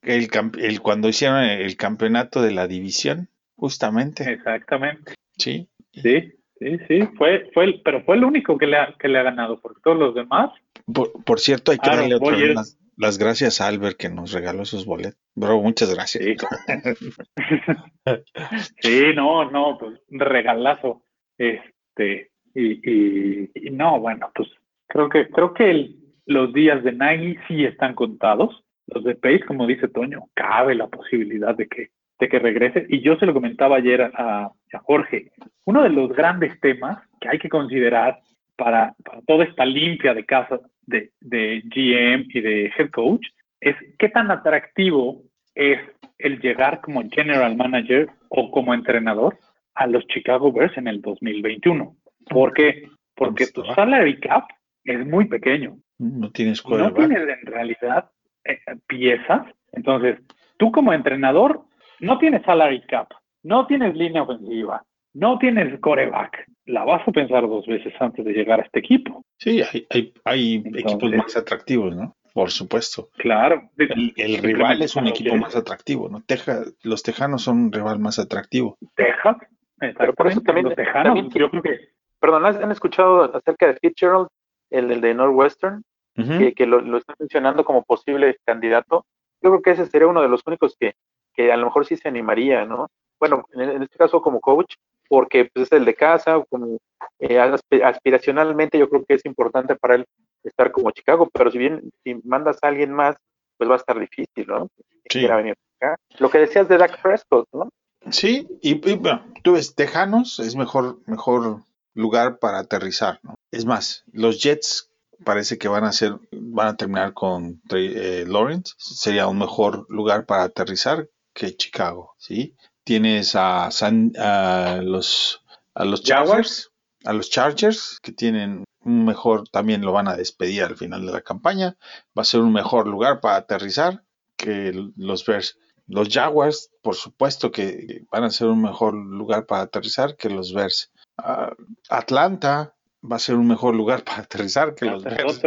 El, el, cuando hicieron el campeonato de la división, justamente. Exactamente. Sí. Sí. Sí, sí, fue, fue el, pero fue el único que le ha, que le ha ganado, porque todos los demás. Por, por cierto, hay que ah, darle otra vez las, las, gracias a Albert que nos regaló esos boletos. Bro, muchas gracias. Sí, sí no, no, pues regalazo. Este, y, y, y, no, bueno, pues creo que, creo que el, los días de Nagy sí están contados. Los de Pace, como dice Toño, cabe la posibilidad de que de que regrese. Y yo se lo comentaba ayer a, a Jorge, uno de los grandes temas que hay que considerar para, para toda esta limpia de casa de, de, GM y de head coach es qué tan atractivo es el llegar como general manager o como entrenador a los Chicago Bears en el 2021. ¿Por qué? Porque tu salary cap es muy pequeño. No tienes No tienes en realidad eh, piezas. Entonces, tú como entrenador no tienes salary cap, no tienes línea ofensiva, no tienes coreback. la vas a pensar dos veces antes de llegar a este equipo. Sí, hay, hay, hay equipos más atractivos, ¿no? Por supuesto. Claro. El, el rival es un equipo más atractivo, ¿no? Teja, los Tejanos son un rival más atractivo. Texas. Pero por eso también- los Tejanos, también- yo creo que Perdón, ¿han escuchado acerca de Fitzgerald, el, el de Northwestern, que, que lo, lo está mencionando como posible candidato? Yo creo que ese sería uno de los únicos que, que a lo mejor sí se animaría, ¿no? Bueno, en, en este caso como coach, porque pues, es el de casa, como eh, asp- aspiracionalmente yo creo que es importante para él estar como Chicago, pero si bien si mandas a alguien más, pues va a estar difícil, ¿no? Sí. quiera venir acá. Lo que decías de Dak Prescott, ¿no? Sí, y, y, bueno, tú ves, Tejanos es mejor, mejor lugar para aterrizar, ¿no? Es más, los Jets parece que van a ser, van a terminar con eh, Lawrence, sería un mejor lugar para aterrizar que Chicago, ¿sí? Tienes a, San- a los a los Jaguars. A los Chargers que tienen un mejor, también lo van a despedir al final de la campaña, va a ser un mejor lugar para aterrizar que los Bears. Los Jaguars, por supuesto que van a ser un mejor lugar para aterrizar que los Bears. Ah, Atlanta va a ser un mejor lugar para aterrizar que los Bears.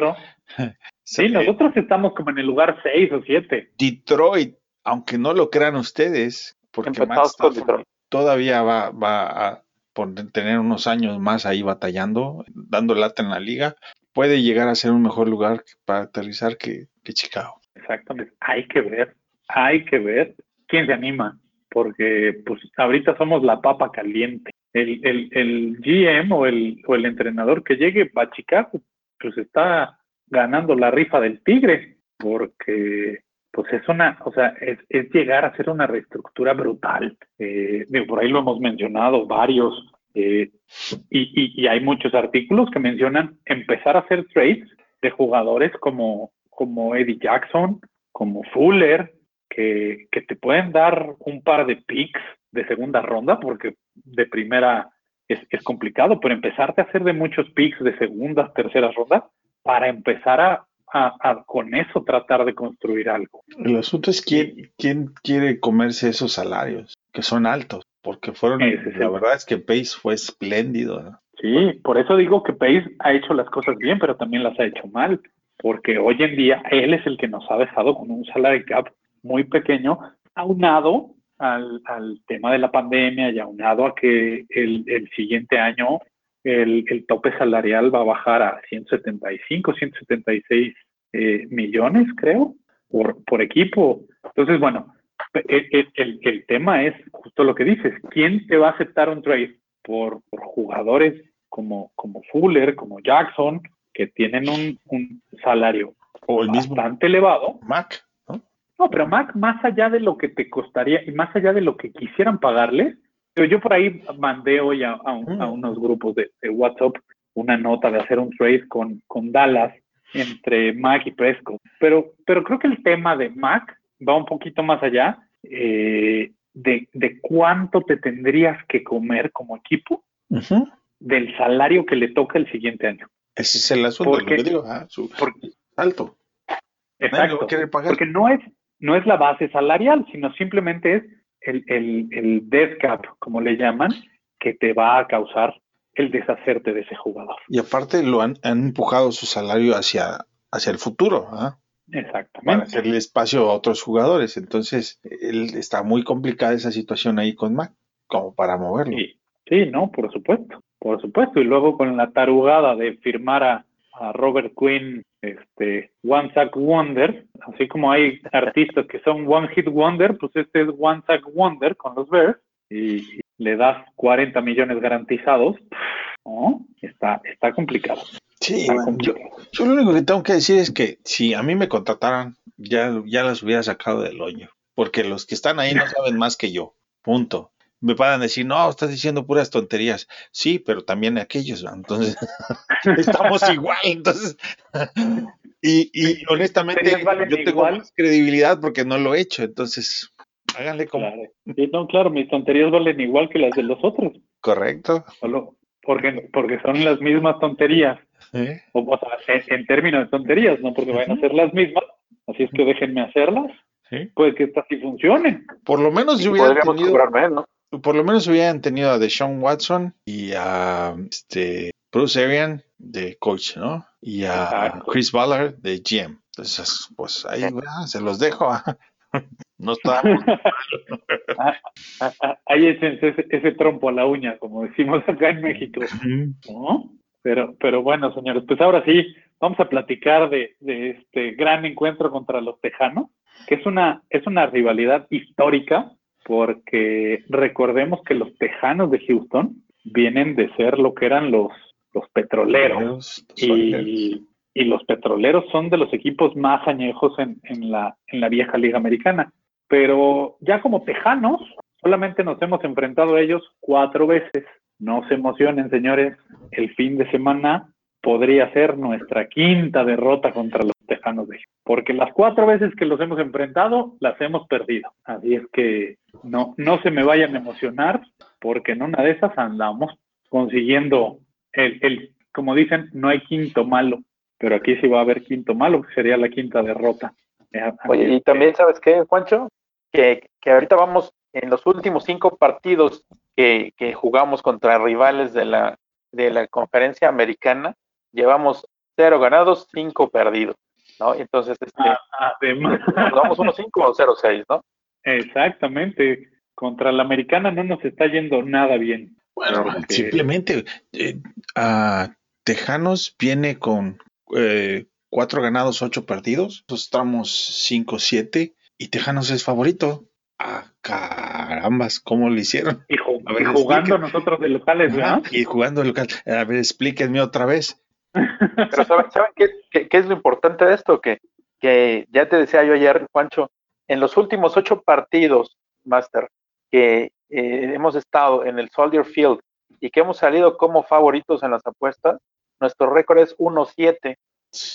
sí, nosotros estamos como en el lugar 6 o 7. Detroit, aunque no lo crean ustedes, porque Matt Stafford todavía va, va a por tener unos años más ahí batallando, dando lata en la liga, puede llegar a ser un mejor lugar para aterrizar que, que Chicago. Exactamente. Hay que ver, hay que ver quién se anima, porque pues ahorita somos la papa caliente. El, el, el GM o el, o el entrenador que llegue a Chicago, pues está ganando la rifa del tigre, porque pues es una, o sea, es, llegar a hacer una reestructura brutal. Eh, digo, por ahí lo hemos mencionado varios, eh, y, hay muchos artículos que mencionan empezar a hacer trades de jugadores como, como Eddie Jackson, como Fuller, que, te pueden dar un par de picks de segunda ronda, porque de primera es, es complicado, pero empezarte a hacer de muchos picks de segundas, terceras rondas, para empezar a, a, a con eso tratar de construir algo. El asunto es quién, quién quiere comerse esos salarios, que son altos, porque fueron, Ese la verdad es que Pace fue espléndido. ¿no? Sí, por eso digo que Pace ha hecho las cosas bien, pero también las ha hecho mal, porque hoy en día él es el que nos ha dejado con un salary cap muy pequeño, aunado al, al tema de la pandemia y aunado a que el, el siguiente año el, el tope salarial va a bajar a 175, 176 eh, millones, creo, por, por equipo. Entonces, bueno, el, el- el- tema es justo lo que dices, ¿quién te va a aceptar un trade por, por jugadores como, como Fuller, como Jackson, que tienen un, un salario O el mismo bastante elevado? Mac, ¿no? No, pero Mac, más allá de lo que te costaría y más allá de lo que quisieran pagarle, yo por ahí mandé hoy a, a un- a Mm. unos grupos de, de WhatsApp una nota de hacer un trade con, con Dallas entre Mac y Prescott. Pero, pero creo que el tema de Mac va un poquito más allá eh, de, de cuánto te tendrías que comer como equipo del salario que le toca el siguiente año. Ese es el asunto, ¿Por lo que digo, ah, su- Porque, alto. Exacto. Porque no es, no es la base salarial, sino simplemente es el, el, el death cap, como le llaman, que te va a causar el deshacerte de ese jugador. Y aparte lo han, han empujado su salario hacia, hacia el futuro, ¿ah? para Exactamente. hacerle espacio a otros jugadores. Entonces, él está muy complicada esa situación ahí con Mac, como para moverlo. Sí, sí, no, por supuesto, por supuesto. Y luego con la tarugada de firmar a, a Robert Quinn, este, One Sack Wonder, así como hay artistas que son One Hit Wonder, pues este es One Sack Wonder con los Bears y, le das 40 millones garantizados, ¿no? Está, está complicado. Sí, Está bueno, yo, complicado. yo lo único que tengo que decir es que si a mí me contrataran, ya, ya las hubiera sacado del hoyo. Porque los que están ahí no saben más que yo. Punto. Me van a decir, no, estás diciendo puras tonterías. Sí, pero también aquellos, ¿no? entonces estamos igual. Entonces, y, y honestamente, yo tengo igual. más credibilidad porque no lo he hecho. Entonces, háganle como Claro. Sí, no, claro, mis tonterías valen igual que las de los otros, correcto. solo porque, porque son las mismas tonterías. ¿eh? O, o sea, en, en términos de tonterías, no porque vayan a ser las mismas, así es que déjenme hacerlas, Sí. puede que estas sí funcionen. Por lo menos yo hubiera podríamos tenido, menos. Por lo menos hubieran tenido a Deshaun Watson y a este Bruce Arian de coach, ¿no? Y a. Chris Ballard de GM. Entonces, pues ahí ¿verdad? se los dejo. no está. Ah, ah, ah, Ahí es ese, ese trompo a la uña, como decimos acá en México. ¿no? Pero, pero bueno, señores, pues ahora sí, vamos a platicar de, de este gran encuentro contra los Tejanos, que es una, es una rivalidad histórica, porque recordemos que los Tejanos de Houston vienen de ser lo que eran los, los petroleros. Y, y los petroleros son de los equipos más añejos en, en, la, en la vieja liga americana. Pero ya como tejanos, solamente nos hemos enfrentado a ellos cuatro veces. No se emocionen, señores. El fin de semana podría ser nuestra quinta derrota contra los tejanos de. Porque las cuatro veces que los hemos enfrentado, las hemos perdido. Así es que no, no se me vayan a emocionar, porque en una de esas andamos consiguiendo el, el como dicen, no hay quinto malo pero aquí sí va a haber quinto malo, que sería la quinta derrota. Oye, y también, ¿sabes qué, Juancho? Que, que ahorita vamos en los últimos cinco partidos que, que, jugamos contra rivales de la, de la conferencia americana, llevamos cero ganados, cinco perdidos, ¿no? Entonces, este, ah, además, vamos unos cinco o cero seis, ¿no? Exactamente. Contra la americana no nos está yendo nada bien. Bueno, porque... simplemente eh, a Tejanos viene con eh, cuatro ganados, ocho perdidos. Nosotros estamos cinco, siete y Tejanos es favorito. Ah, carambas, ¿cómo lo hicieron? Y, ju ver, y jugando nosotros de locales, ¿verdad? Y jugando de local. A ver, explíquenme otra vez. Pero ¿saben, ¿saben qué, es lo importante de esto? Que, que ya te decía yo ayer, Juancho, en los últimos ocho partidos, Master, que eh, hemos estado en el Soldier Field y que hemos salido como favoritos en las apuestas, nuestro récord es 1-7.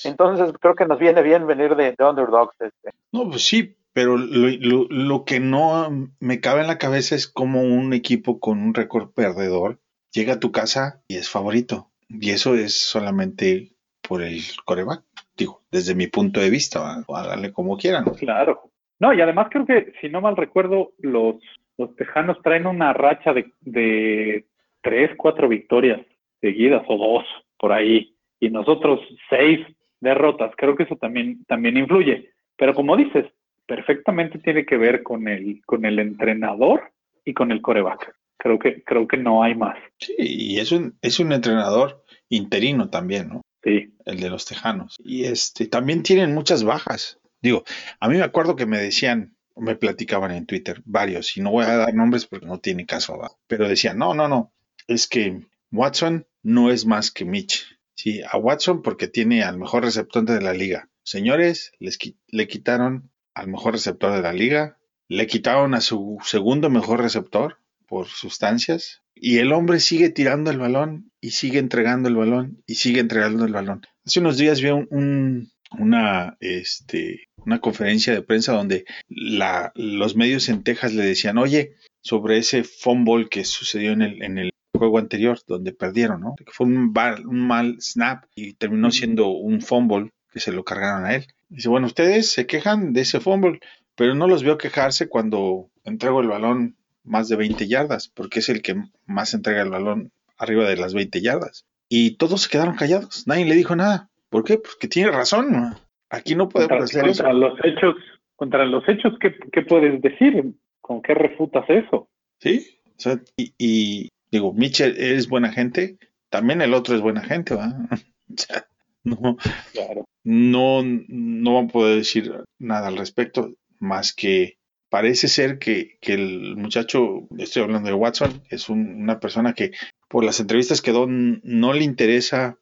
Entonces creo que nos viene bien venir de, de underdogs. Este. No, pues sí, pero lo, lo, lo, que no me cabe en la cabeza es como un equipo con un récord perdedor llega a tu casa y es favorito. Y eso es solamente por el coreback. Digo, desde mi punto de vista, háganle como quieran. Claro. No, y además creo que, si no mal recuerdo, los, los tejanos traen una racha de, de tres, cuatro victorias seguidas o dos por ahí. Y nosotros seis derrotas. Creo que eso también, también influye. Pero como dices, perfectamente tiene que ver con el, con el entrenador y con el coreback. Creo que, creo que no hay más. Sí, y es un, es un entrenador interino también, ¿no? Sí. El de los Tejanos. Y este, también tienen muchas bajas. Digo, a mí me acuerdo que me decían, me platicaban en Twitter varios, y no voy a dar nombres porque no tiene caso abajo, pero decían, no, no, no, es que Watson no es más que Mitch. Sí, a Watson porque tiene al mejor receptor de la liga. Señores, les, le quitaron al mejor receptor de la liga, le quitaron a su segundo mejor receptor por sustancias y el hombre sigue tirando el balón y sigue entregando el balón y sigue entregando el balón. Hace unos días vi un, un, una, este, una conferencia de prensa donde la, los medios en Texas le decían, oye, sobre ese fumble que sucedió en el, en el juego anterior donde perdieron, ¿no? Fue un, bar, un mal snap y terminó siendo un fumble que se lo cargaron a él. Dice, bueno, ustedes se quejan de ese fumble, pero no los veo quejarse cuando entrego el balón más de 20 yardas, porque es el que más entrega el balón arriba de las 20 yardas. Y todos se quedaron callados, nadie le dijo nada. ¿Por qué? Porque tiene razón. Aquí no podemos contra, hacer contra eso. Los hechos, contra los hechos, ¿qué, ¿qué, puedes decir? ¿Con qué refutas eso? Sí, o sea, y, y digo, Mitchell es buena gente, también el otro es buena gente, sea, no, claro. no, no van a poder decir nada al respecto, más que parece ser que, que el muchacho, estoy hablando de Watson, es un, una persona que por las entrevistas quedó, no le interesa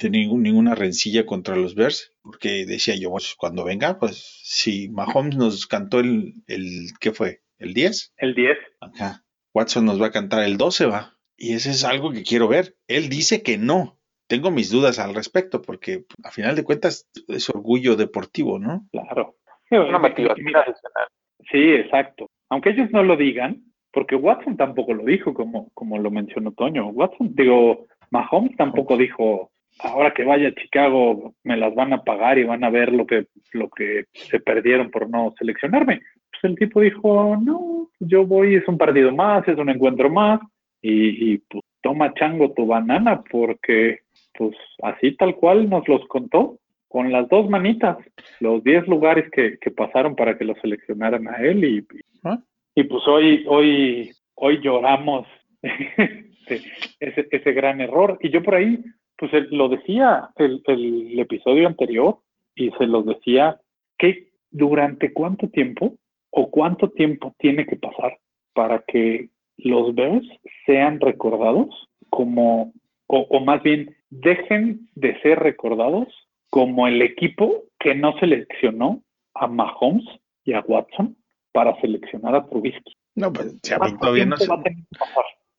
tener ningún, ninguna rencilla contra los Bears, porque decía yo, pues, cuando venga, pues si Mahomes nos cantó el, el ¿qué fue? ¿El 10? El 10. Ajá. Watson nos va a cantar el 12, va. Y eso es algo que quiero ver. Él dice que no. Tengo mis dudas al respecto, porque a final de cuentas es orgullo deportivo, ¿no? Claro. Una motivación adicional. Sí, exacto. Aunque ellos no lo digan, porque Watson tampoco lo dijo, como, como lo mencionó Toño. Watson, digo, Mahomes tampoco dijo, ahora que vaya a Chicago me las van a pagar y van a ver lo que, lo que se perdieron por no seleccionarme. pues el tipo dijo, no, yo voy, es un partido más, es un encuentro más, y, y pues toma chango tu banana, porque pues así tal cual nos los contó, con las dos manitas, los 10 lugares que, que, pasaron para que lo seleccionaran a él, y, ¿Ah? y pues hoy, hoy, hoy lloramos ese, ese gran error. Y yo por ahí, pues lo decía el, el episodio anterior, y se los decía que durante cuánto tiempo o cuánto tiempo tiene que pasar para que los Bears sean recordados como, o, o, más bien dejen de ser recordados como el equipo que no seleccionó a Mahomes y a Watson para seleccionar a Trubisky. No, pues si a mí todavía no se,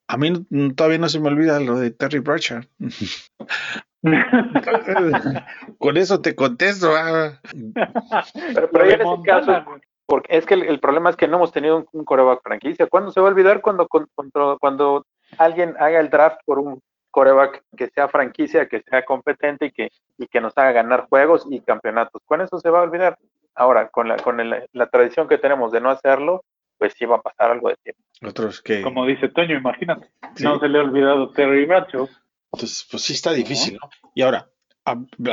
a mí todavía no se me olvida lo de Terry Bradshaw. Con eso te contesto. Ah. Pero, pero en ese caso, porque es que el, el, problema es que no hemos tenido un, un coreback franquicia. ¿Cuándo se va a olvidar cuando, cuando, cuando alguien haga el draft por un coreback que sea franquicia, que sea competente y que, y que nos haga ganar juegos y campeonatos? ¿Cuándo eso se va a olvidar? Ahora, con la, con el, la tradición que tenemos de no hacerlo, pues sí va a pasar algo de tiempo. Otros que... Como dice Toño, imagínate, sí. no se le ha olvidado Terry Bradshaw. Entonces, pues sí está difícil, ¿no? Y ahora,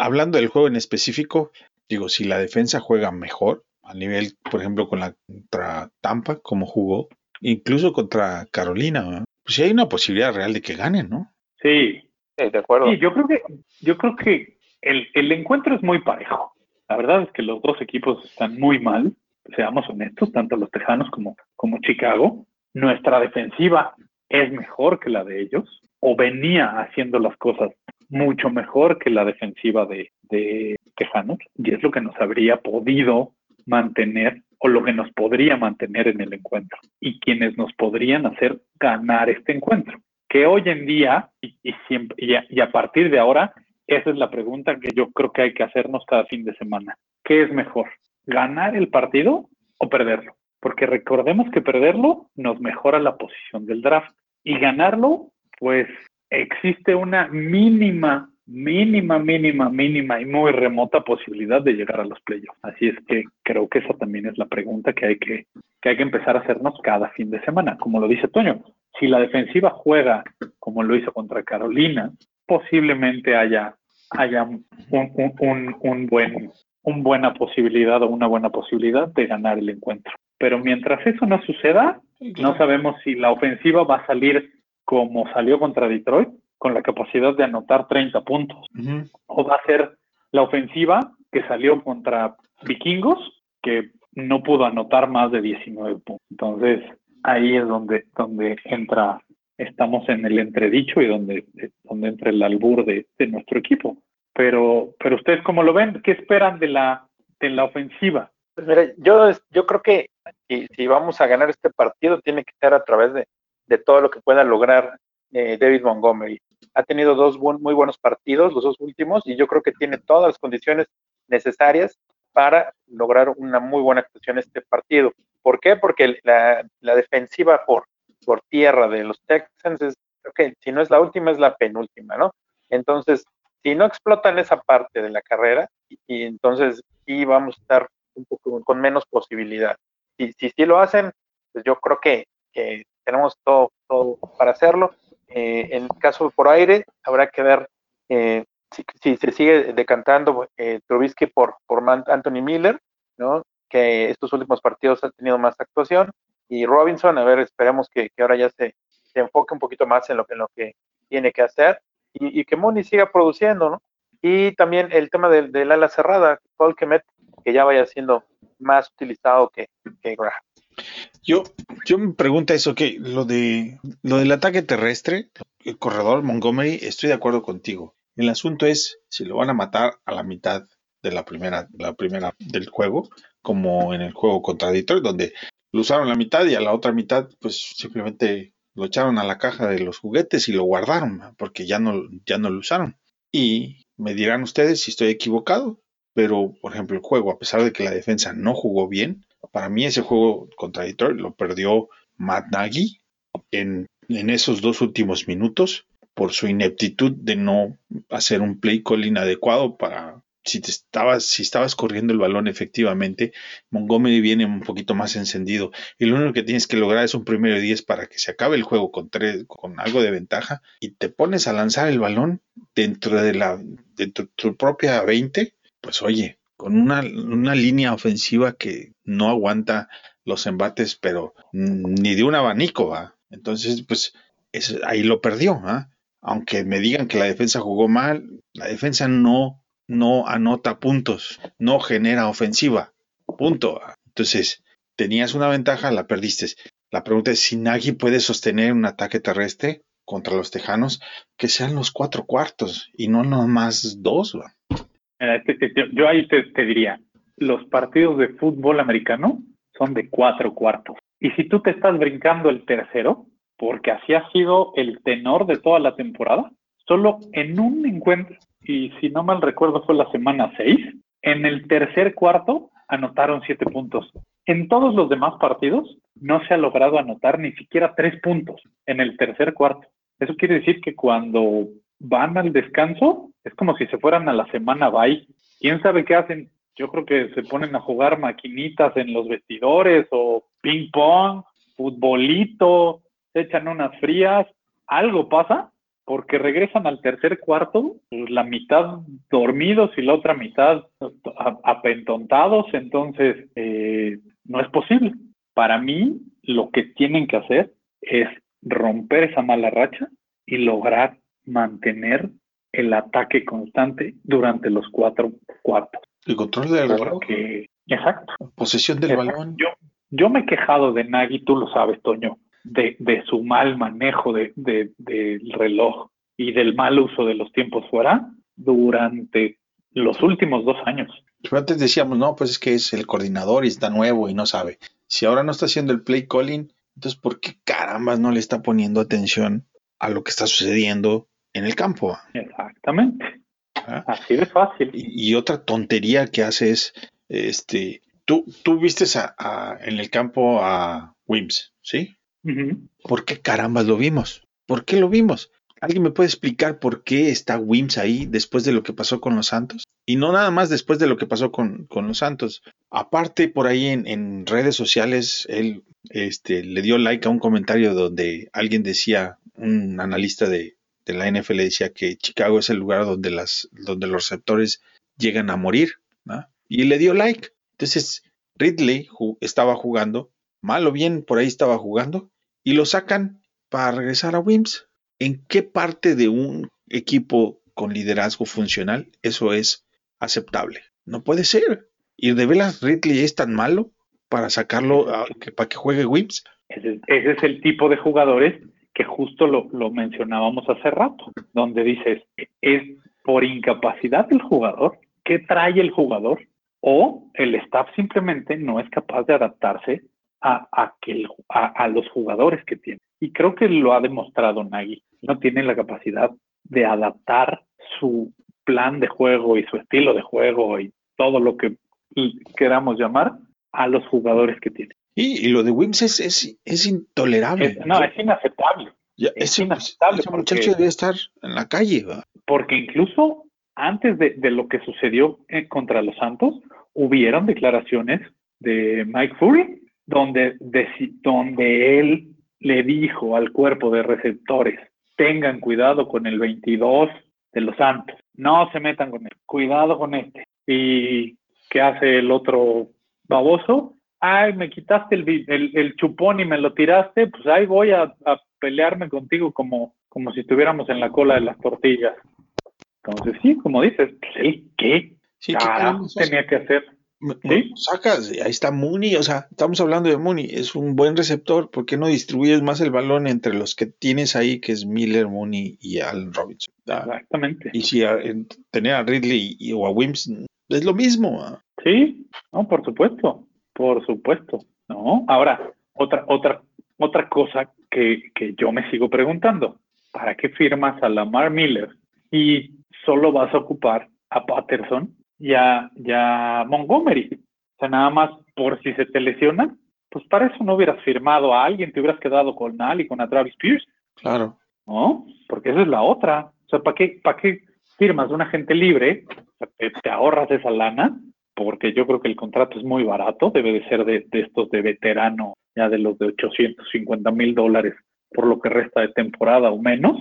hablando del juego en específico, digo, si la defensa juega mejor, a nivel, por ejemplo, con la contra Tampa, como jugó, incluso contra Carolina, ¿no? pues sí hay una posibilidad real de que ganen, ¿no? Sí. sí de acuerdo. Sí, yo creo que, yo creo que el, el encuentro es muy parejo. La verdad es que los dos equipos están muy mal, seamos honestos, tanto los Tejanos como, como Chicago. Nuestra defensiva es mejor que la de ellos, o venía haciendo las cosas mucho mejor que la defensiva de, de Tejanos, y es lo que nos habría podido mantener o lo que nos podría mantener en el encuentro y quienes nos podrían hacer ganar este encuentro. Que hoy en día y, siempre, y a, y a partir de ahora, esa es la pregunta que yo creo que hay que hacernos cada fin de semana. ¿Qué es mejor? ¿Ganar el partido o perderlo? Porque recordemos que perderlo nos mejora la posición del draft y ganarlo, pues existe una mínima mínima, mínima, mínima y muy remota posibilidad de llegar a los playoffs. Así es que creo que esa también es la pregunta que hay que, que hay que empezar a hacernos cada fin de semana. Como lo dice Toño, si la defensiva juega como lo hizo contra Carolina, posiblemente haya, haya un, un, un, un buen, un buena posibilidad o una buena posibilidad de ganar el encuentro. Pero mientras eso no suceda, no sabemos si la ofensiva va a salir como salió contra Detroit, con la capacidad de anotar 30 puntos. Uh -huh. O va a ser la ofensiva que salió contra Vikingos, que no pudo anotar más de 19 puntos. Entonces, ahí es donde, donde entra, estamos en el entredicho y donde, donde entra el albur de, de nuestro equipo. Pero, pero ustedes cómo lo ven, ¿qué esperan de la, de la ofensiva? Pues mira, yo, yo creo que si, si vamos a ganar este partido, tiene que ser a través de, de todo lo que pueda lograr eh, David Montgomery. Ha tenido dos muy buenos partidos, los dos últimos, y yo creo que tiene todas las condiciones necesarias para lograr una muy buena actuación este partido. ¿Por qué? Porque la, la defensiva por, por tierra de los Texans es, ok, si no es la última, es la penúltima, ¿no? Entonces, si no explotan esa parte de la carrera, y, y entonces sí vamos a estar un poco con menos posibilidad. Si sí lo hacen, pues yo creo que, que tenemos todo, todo para hacerlo. Eh, en el caso por aire, habrá que ver eh, si, si, se sigue decantando eh, Trubisky por, por Anthony Miller, ¿no? que estos últimos partidos ha tenido más actuación, y Robinson, a ver, esperemos que, que ahora ya se, se, enfoque un poquito más en lo, en lo que tiene que hacer, y, y que Mooney siga produciendo, ¿no? Y también el tema del, del ala cerrada, Paul Kemet, que ya vaya siendo más utilizado que, que Graham. Yo, yo me pregunto eso, que lo de lo del ataque terrestre, el corredor Montgomery, estoy de acuerdo contigo. El asunto es si lo van a matar a la mitad de la primera, la primera del juego, como en el juego contra Detroit, donde lo usaron la mitad y a la otra mitad, pues simplemente lo echaron a la caja de los juguetes y lo guardaron, porque ya no, ya no lo usaron. Y me dirán ustedes si estoy equivocado, pero por ejemplo el juego, a pesar de que la defensa no jugó bien, para mí ese juego contra Detroit lo perdió Matt Nagy en, esos dos últimos minutos por su ineptitud de no hacer un play call inadecuado para si te estabas, si estabas corriendo el balón efectivamente, Montgomery viene un poquito más encendido. Y lo único que tienes que lograr es un primero y diez para que se acabe el juego con tres, con algo de ventaja, y te pones a lanzar el balón dentro de la, de tu, tu propia 20, pues oye, con una, una línea ofensiva que no aguanta los embates, pero ni de un abanico va. Entonces, pues es, ahí lo perdió. ¿ah? Aunque me digan que la defensa jugó mal, la defensa no, no anota puntos, no genera ofensiva. Punto. Entonces, tenías una ventaja, la perdiste. La pregunta es si Nagy puede sostener un ataque terrestre contra los Tejanos, que sean los cuatro cuartos y no nomás dos. ¿va? Yo ahí te, te diría, los partidos de fútbol americano son de cuatro cuartos. Y si tú te estás brincando el tercero, porque así ha sido el tenor de toda la temporada, solo en un encuentro, y si no mal recuerdo fue la semana 6, en el tercer cuarto anotaron siete puntos. En todos los demás partidos no se ha logrado anotar ni siquiera tres puntos en el tercer cuarto. Eso quiere decir que cuando van al descanso es como si se fueran a la semana bye. ¿Quién sabe qué hacen? Yo creo que se ponen a jugar maquinitas en los vestidores o ping pong, futbolito, se echan unas frías, algo pasa porque regresan al tercer cuarto, pues, la mitad dormidos y la otra mitad apentontados, entonces eh, no es posible. Para mí, lo que tienen que hacer es romper esa mala racha y lograr mantener el ataque constante durante los cuatro cuartos. El control del balón. Exacto. Posesión del balón. Yo, yo me he quejado de Nagy, tú lo sabes, Toño, de, de su mal manejo de, de, del reloj y del mal uso de los tiempos fuera durante los últimos dos años. Pero antes decíamos, no, pues es que es el coordinador y está nuevo y no sabe. Si ahora no está haciendo el play calling, entonces ¿por qué carambas no le está poniendo atención a lo que está sucediendo en el campo? Exactamente. ¿Ah? Así de fácil. Y, y, otra tontería que hace es, este, tú, tú vistes a, a, en el campo a Wims, ¿sí? Uh -huh. ¿Por qué carambas lo vimos? ¿Por qué lo vimos? ¿Alguien me puede explicar por qué está Wims ahí después de lo que pasó con los Santos? Y no nada más después de lo que pasó con, con los Santos. Aparte, por ahí en, en, redes sociales, él este, le dio like a un comentario donde alguien decía, un analista de, de la NFL decía que Chicago es el lugar donde, las, donde los receptores llegan a morir. Y le dio like. Entonces, Ridley estaba jugando, mal o bien por ahí estaba jugando, y lo sacan para regresar a Wims. ¿En qué parte de un equipo con liderazgo funcional eso es aceptable? No puede ser. ¿Y de veras Ridley es tan malo para sacarlo, a, que, para que juegue Wims? Ese, es el tipo de jugadores que justo lo, lo mencionábamos hace rato, donde dices, es por incapacidad del jugador, ¿qué trae el jugador? O el staff simplemente no es capaz de adaptarse a, a, que a, a los jugadores que tiene. Y creo que lo ha demostrado Nagy. No tiene la capacidad de adaptar su plan de juego y su estilo de juego y todo lo que queramos llamar a los jugadores que tiene. Y, y lo de Wims es, es, es intolerable. Es, no, es inaceptable. Ya, es ese, inaceptable. Ese muchacho debe estar en la calle. ¿va? Porque incluso antes de, de, lo que sucedió contra los Santos, hubieron declaraciones de Mike Fury donde, de, donde él le dijo al cuerpo de receptores, tengan cuidado con el 22 de los Santos, no se metan con él, cuidado con este. ¿Y qué hace el otro baboso? Ay, me quitaste el, el, el chupón y me lo tiraste, pues ahí voy a, a, pelearme contigo como, como si estuviéramos en la cola de las tortillas. Entonces, sí, como dices, pues ¿qué? Sí, Carajo, tenía que hacer? ¿Sí? Sacas, ahí está Mooney, o sea, estamos hablando de Mooney, es un buen receptor, ¿por qué no distribuyes más el balón entre los que tienes ahí, que es Miller, Mooney y Allen Robinson? Exactamente. Y si a, tener a Ridley y, o a Wims es lo mismo. ¿ah? Sí, no, por supuesto, por supuesto, ¿no? Ahora, otra, otra, otra cosa que, que yo me sigo preguntando, ¿para qué firmas a Lamar Miller y solo vas a ocupar a Patterson ya, ya Montgomery. O sea, nada más por si se te lesionan, pues para eso no hubieras firmado a alguien, te hubieras quedado con Al y con a Travis Pierce. Claro. ¿No? Porque esa es la otra. O sea, ¿para qué, para qué firmas un agente libre, te, te ahorras esa lana, porque yo creo que el contrato es muy barato, debe de ser de, estos de veterano, ya de los de 850 mil dólares por lo que resta de temporada o menos,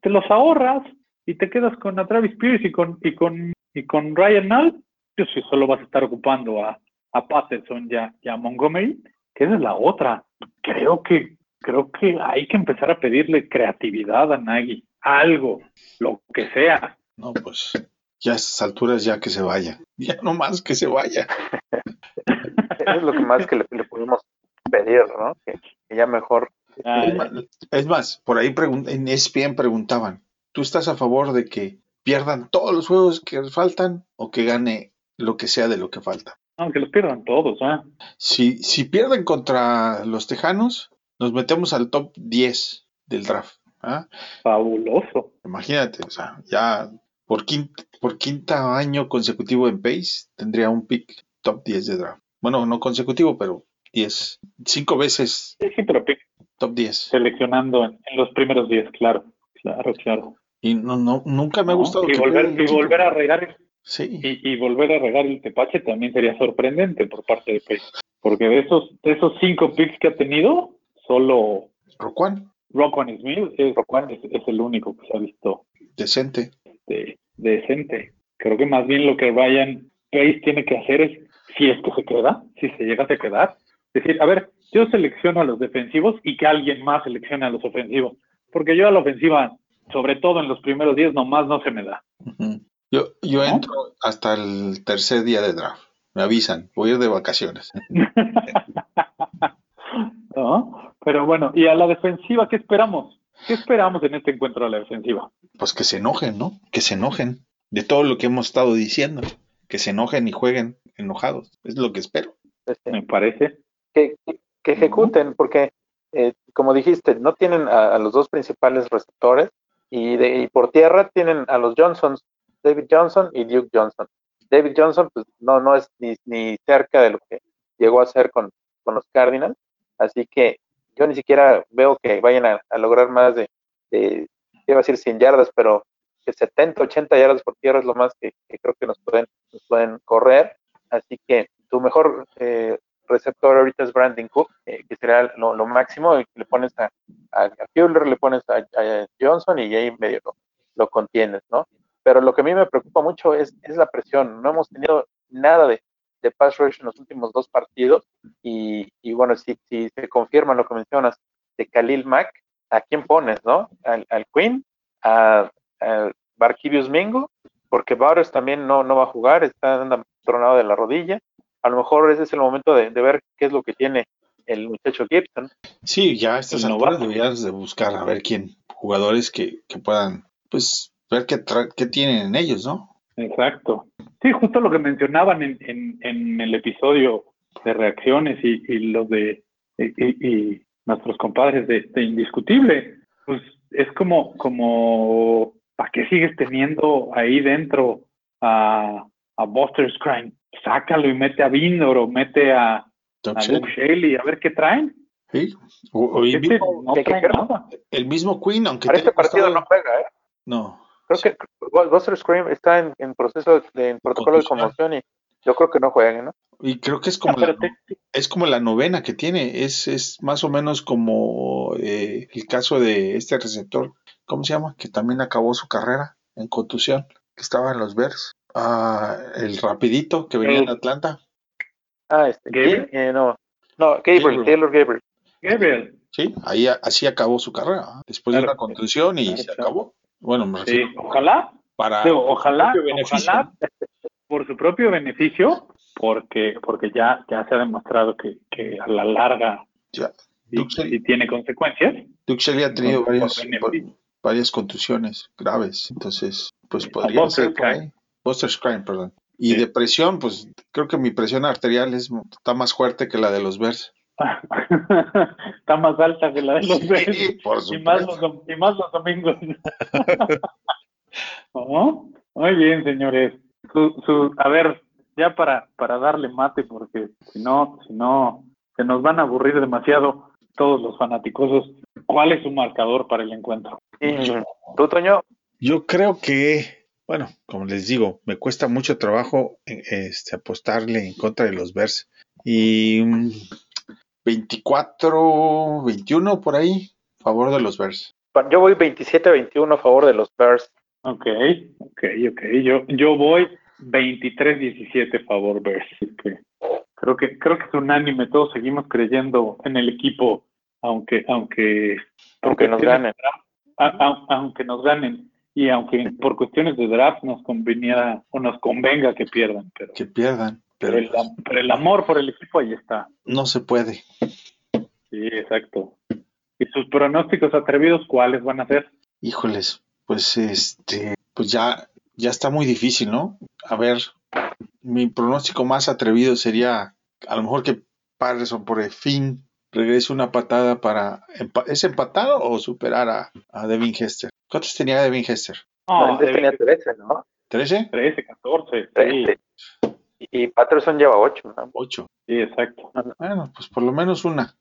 te los ahorras y te quedas con a Travis Pierce y con, y con, y con Ryan Nall, yo sí solo vas a estar ocupando a, a Patterson y a, Montgomery, que es la otra. Creo que, creo que hay que empezar a pedirle creatividad a Nagy, algo, lo que sea. No, pues ya a estas alturas ya que se vaya. Ya no más que se vaya. Es lo que más que le, le pudimos pedir, ¿no? Que, que ya mejor Ah, Es más, es más, por ahí en ESPN preguntaban, ¿tú estás a favor de que pierdan todos los juegos que faltan o que gane lo que sea de lo que falta? aunque los pierdan todos, ¿ah? Si, si pierden contra los Tejanos, nos metemos al top 10 del draft. ¿ah? Fabuloso. Imagínate, o sea, ya por quinta, por quinta año consecutivo en Pace tendría un pick top 10 de draft. Bueno, no consecutivo, pero 10. Cinco veces Sí, sí, pero pick top 10. seleccionando en, en los primeros 10, claro. Claro, claro. Y no, no, nunca me ha ¿No? gustado. Y que volver, y a regar el- Sí. y, y volver a regar el tepache también sería sorprendente por parte de Pace. Porque de esos, de esos cinco picks que ha tenido, solo Roquan, Rockwan Smith es, es, es el único que se ha visto decente. Este, decente. Creo que más bien lo que Ryan Pace tiene que hacer es, si es que se queda, si se llega a quedar, decir, a ver, yo selecciono a los defensivos y que alguien más seleccione a los ofensivos. Porque yo a la ofensiva, sobre todo en los primeros días, nomás no se me da. Yo, yo ¿No? entro hasta el tercer día de draft. Me avisan, voy a ir de vacaciones. ¿No? Pero bueno, y a la defensiva, ¿qué esperamos? ¿Qué esperamos en este encuentro a la defensiva? Pues que se enojen, ¿no? Que se enojen de todo lo que hemos estado diciendo. Que se enojen y jueguen enojados. Es lo que espero. este, Me parece. que, que- que ejecuten, porque eh, como dijiste, no tienen a, a los dos principales receptores y, de, y por tierra tienen a los Johnsons, David Johnson y Duke Johnson. David Johnson pues no, no es ni, ni cerca de lo que llegó a ser con, con los Cardinals, así que yo ni siquiera veo que vayan a, lograr más de, de, iba a decir 100 yardas, pero que 70, 80 yardas por tierra es lo más que, creo que nos pueden, nos pueden correr, así que tu mejor eh, receptor ahorita es Brandon Cook, eh, que será lo, máximo, y le pones a, a, a le pones a, a Johnson y ahí medio lo, lo contienes, ¿no? Pero lo que a mí me preocupa mucho es, es la presión. No hemos tenido nada de, de pass rush en los últimos dos partidos y, y bueno, si, si se confirma lo que mencionas de Khalil Mack, ¿a quién pones, no? Al, al Queen, a, a Barquivius Mingo, porque Bowers también no, no va a jugar, está anda tronado de la rodilla. A lo mejor ese es el momento de, de ver qué es lo que tiene el muchacho Gibson. Sí, ya a estas alturas deberías de buscar a ver quién, jugadores que, que puedan, pues, ver qué, tra- qué tienen en ellos, ¿no? Exacto. Sí, justo lo que mencionaban en, en, en el episodio de reacciones y, y los de y, y- y nuestros compadres de, de Indiscutible, pues es como, como ¿para qué sigues teniendo ahí dentro a, a Buster Scrine? Sácalo y mete a Vindor o mete a, Doug a Shelley, Luke Shelley, a ver qué traen. sí. O- o el, Este mismo, no que- trae que- nada. el mismo Queen, aunque Para te este partido costado- no juega, ¿eh? no. Creo que Buster Scream está en, en proceso de en protocolo de conmoción y yo creo que no juegue, ¿no? Y creo que es Ah, como, la, te- es como la novena que tiene. Es, es más o menos como eh, el caso de este receptor, ¿cómo se llama? Que también acabó su carrera en contusión, que estaba en los Bears. Ah, el rapidito que venía en El- Atlanta. Ah, este, ¿Gabriel? eh, no, no, Gabriel, Gabriel. Taylor Gabriel. Gabriel. Sí, ahí así acabó su carrera. ¿ah? Después de una contusión y Claro, se acabó. Bueno, me Sí, refiero ojalá para Digo, ojalá, ojalá por su propio beneficio, porque porque ya ya se ha demostrado que, que a la larga Ya. sí tiene consecuencias. Duke Shelley ha tenido Por- por varios, beneficio. varias contusiones graves, entonces, pues podría ser. Buster Scrine, perdón. Y Sí. de presión, pues creo que mi presión arterial es, está más fuerte que la de los Bears. Está más alta que la de los. Sí, por y, más los, dom- y más los domingos. ¿No? Muy bien, señores. Su, su, a ver, ya para, para darle mate, porque si no, si no, se nos van a aburrir demasiado todos los fanáticosos. ¿Cuál es su marcador para el encuentro? Y tú, Toño, Yo creo que bueno, como les digo, me cuesta mucho trabajo eh, este, apostarle en contra de los Bears. Y mm, 24, 21 por ahí, a favor de los Bears. Yo voy 27-21 a favor de los Bears. Ok, ok, ok. Yo, yo voy 23-17 a favor Bears. Creo que creo que es unánime. Todos seguimos creyendo en el equipo, aunque aunque Aunque nos ganen. a- a- aunque nos ganen y aunque por cuestiones de draft nos conveniera o nos convenga que pierdan, pero, Que pierdan, pero, pero el, pero el amor por el equipo ahí está. no se puede. Sí, exacto. ¿Y sus pronósticos atrevidos cuáles van a ser? Híjoles, pues este, pues ya, ya está muy difícil, ¿no? A ver, mi pronóstico más atrevido sería a lo mejor que Patterson por fin regrese una patada para empa- ¿es empatar o superar a, a Devin Hester? ¿Cuántos tenía Devin Hester? No, Antes de tenía 13, ¿no? ¿13? 13, 14. Sí, 13. Y Patterson lleva 8, ¿no? 8. sí, exacto. Bueno, pues por lo menos una,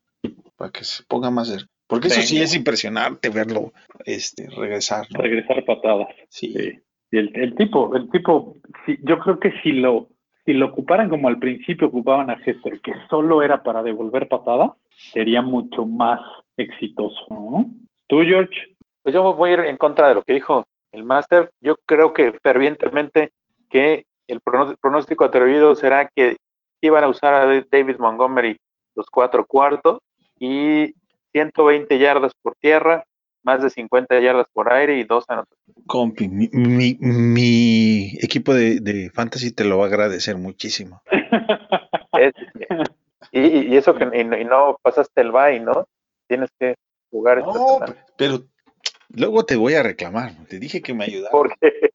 para que se ponga más cerca. Porque eso sí es impresionante verlo este, regresar, ¿no? Regresar patadas. Sí. Sí. Y el, el tipo, el tipo, sí, yo creo que si lo, si lo ocuparan como al principio ocupaban a Hester, que solo era para devolver patada, sería mucho más exitoso, ¿no? ¿Tú, George? Pues yo voy a ir en contra de lo que dijo el máster. Yo creo que fervientemente que el pronóstico atrevido será que iban a usar a David Montgomery los cuatro cuartos y 120 yardas por tierra, más de 50 yardas por aire y dos anotaciones. Compi, mi, mi- mi equipo de, de fantasy te lo va a agradecer muchísimo. Es- y, eso que y no, y no pasaste el bye, ¿no? Tienes que jugar esta No, pero luego te voy a reclamar. Te dije que me ayudara. Porque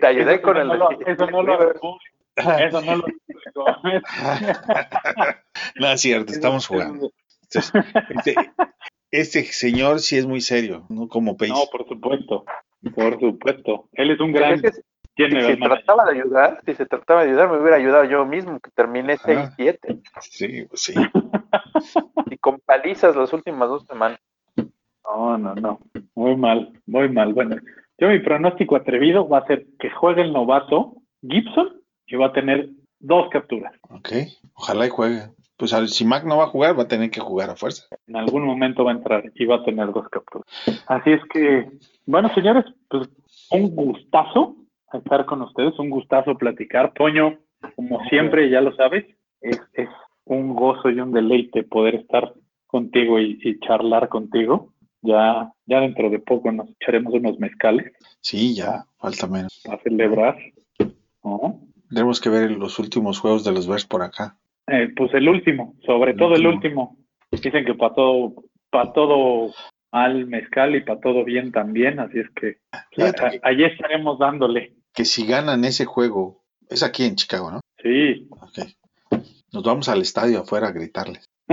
te ayudé Eso con no el lo- Eso no lo Eso no lo no es cierto, estamos jugando. Este, este- este señor sí es muy serio, no como Pace. No, por supuesto. Por supuesto. Él es un gran es si se trataba de ayudar, si se trataba de ayudar, me hubiera ayudado yo mismo, que terminé Ah. 6-7 Sí, pues sí. y con palizas las últimas dos semanas. No, no, no. Muy mal, muy mal. Bueno, yo mi pronóstico atrevido va a ser que juegue el novato Gibson y va a tener dos capturas. Ok, ojalá y juegue. Pues a ver, si Mac no va a jugar, va a tener que jugar a fuerza. En algún momento va a entrar y va a tener dos capturas. Así es que, bueno, señores, pues un gustazo estar con ustedes, un gustazo platicar. Toño, como siempre, ya lo sabes, es, es un gozo y un deleite poder estar contigo y, y charlar contigo. Ya, ya dentro de poco nos echaremos unos mezcales Sí, ya, falta menos. para celebrar. ¿no? Tenemos que ver los últimos juegos de los Bears por acá. Eh, pues el último, sobre El todo el último. Dicen que para todo, para todo mal mezcal y para todo bien también, así es que Fíjate a- que, allí estaremos dándole. Que si ganan ese juego, es aquí en Chicago, ¿no? Sí, Ok. Nos vamos al estadio afuera a gritarles.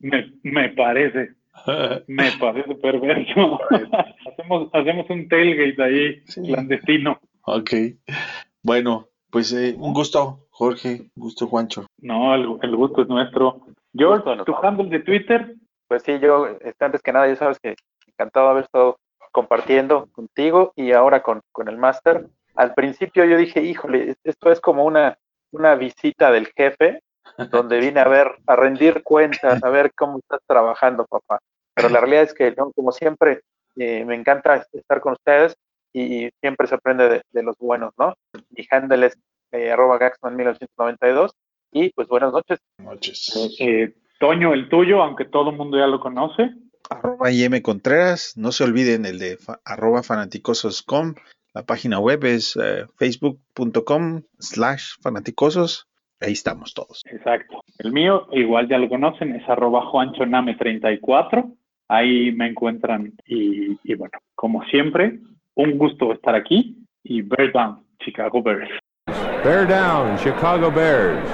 me, me parece, me parece perverso. hacemos, hacemos un tailgate ahí Sí. clandestino. ok. Bueno, pues eh, un gusto, Jorge. Un gusto, Juancho. No, el, el gusto es nuestro. George, tu handle de Twitter, Pues sí, yo, este, antes que nada, ya sabes que encantado de haber estado compartiendo contigo y ahora con, con el máster. Al principio yo dije, híjole, esto es como una, una visita del jefe, donde vine a ver, a rendir cuentas, a ver cómo estás trabajando, papá. Pero la realidad es que, ¿no? como siempre, eh, me encanta estar con ustedes y, y siempre se aprende de, de los buenos, ¿no? Mi handle es eh, arroba Gaxman1992 y pues buenas noches. Noches. eh, Toño, el tuyo, aunque todo el mundo ya lo conoce. Arroba IM Contreras. No se olviden el de fa- arroba fanaticosos.com. La página web es eh, facebook.com slash fanaticosos. Ahí estamos todos. Exacto. El mío, igual ya lo conocen, es arroba juanchoname34. Ahí me encuentran y, y bueno, como siempre, un gusto estar aquí y Bear Down, Chicago Bears. Bear down, Chicago Bears.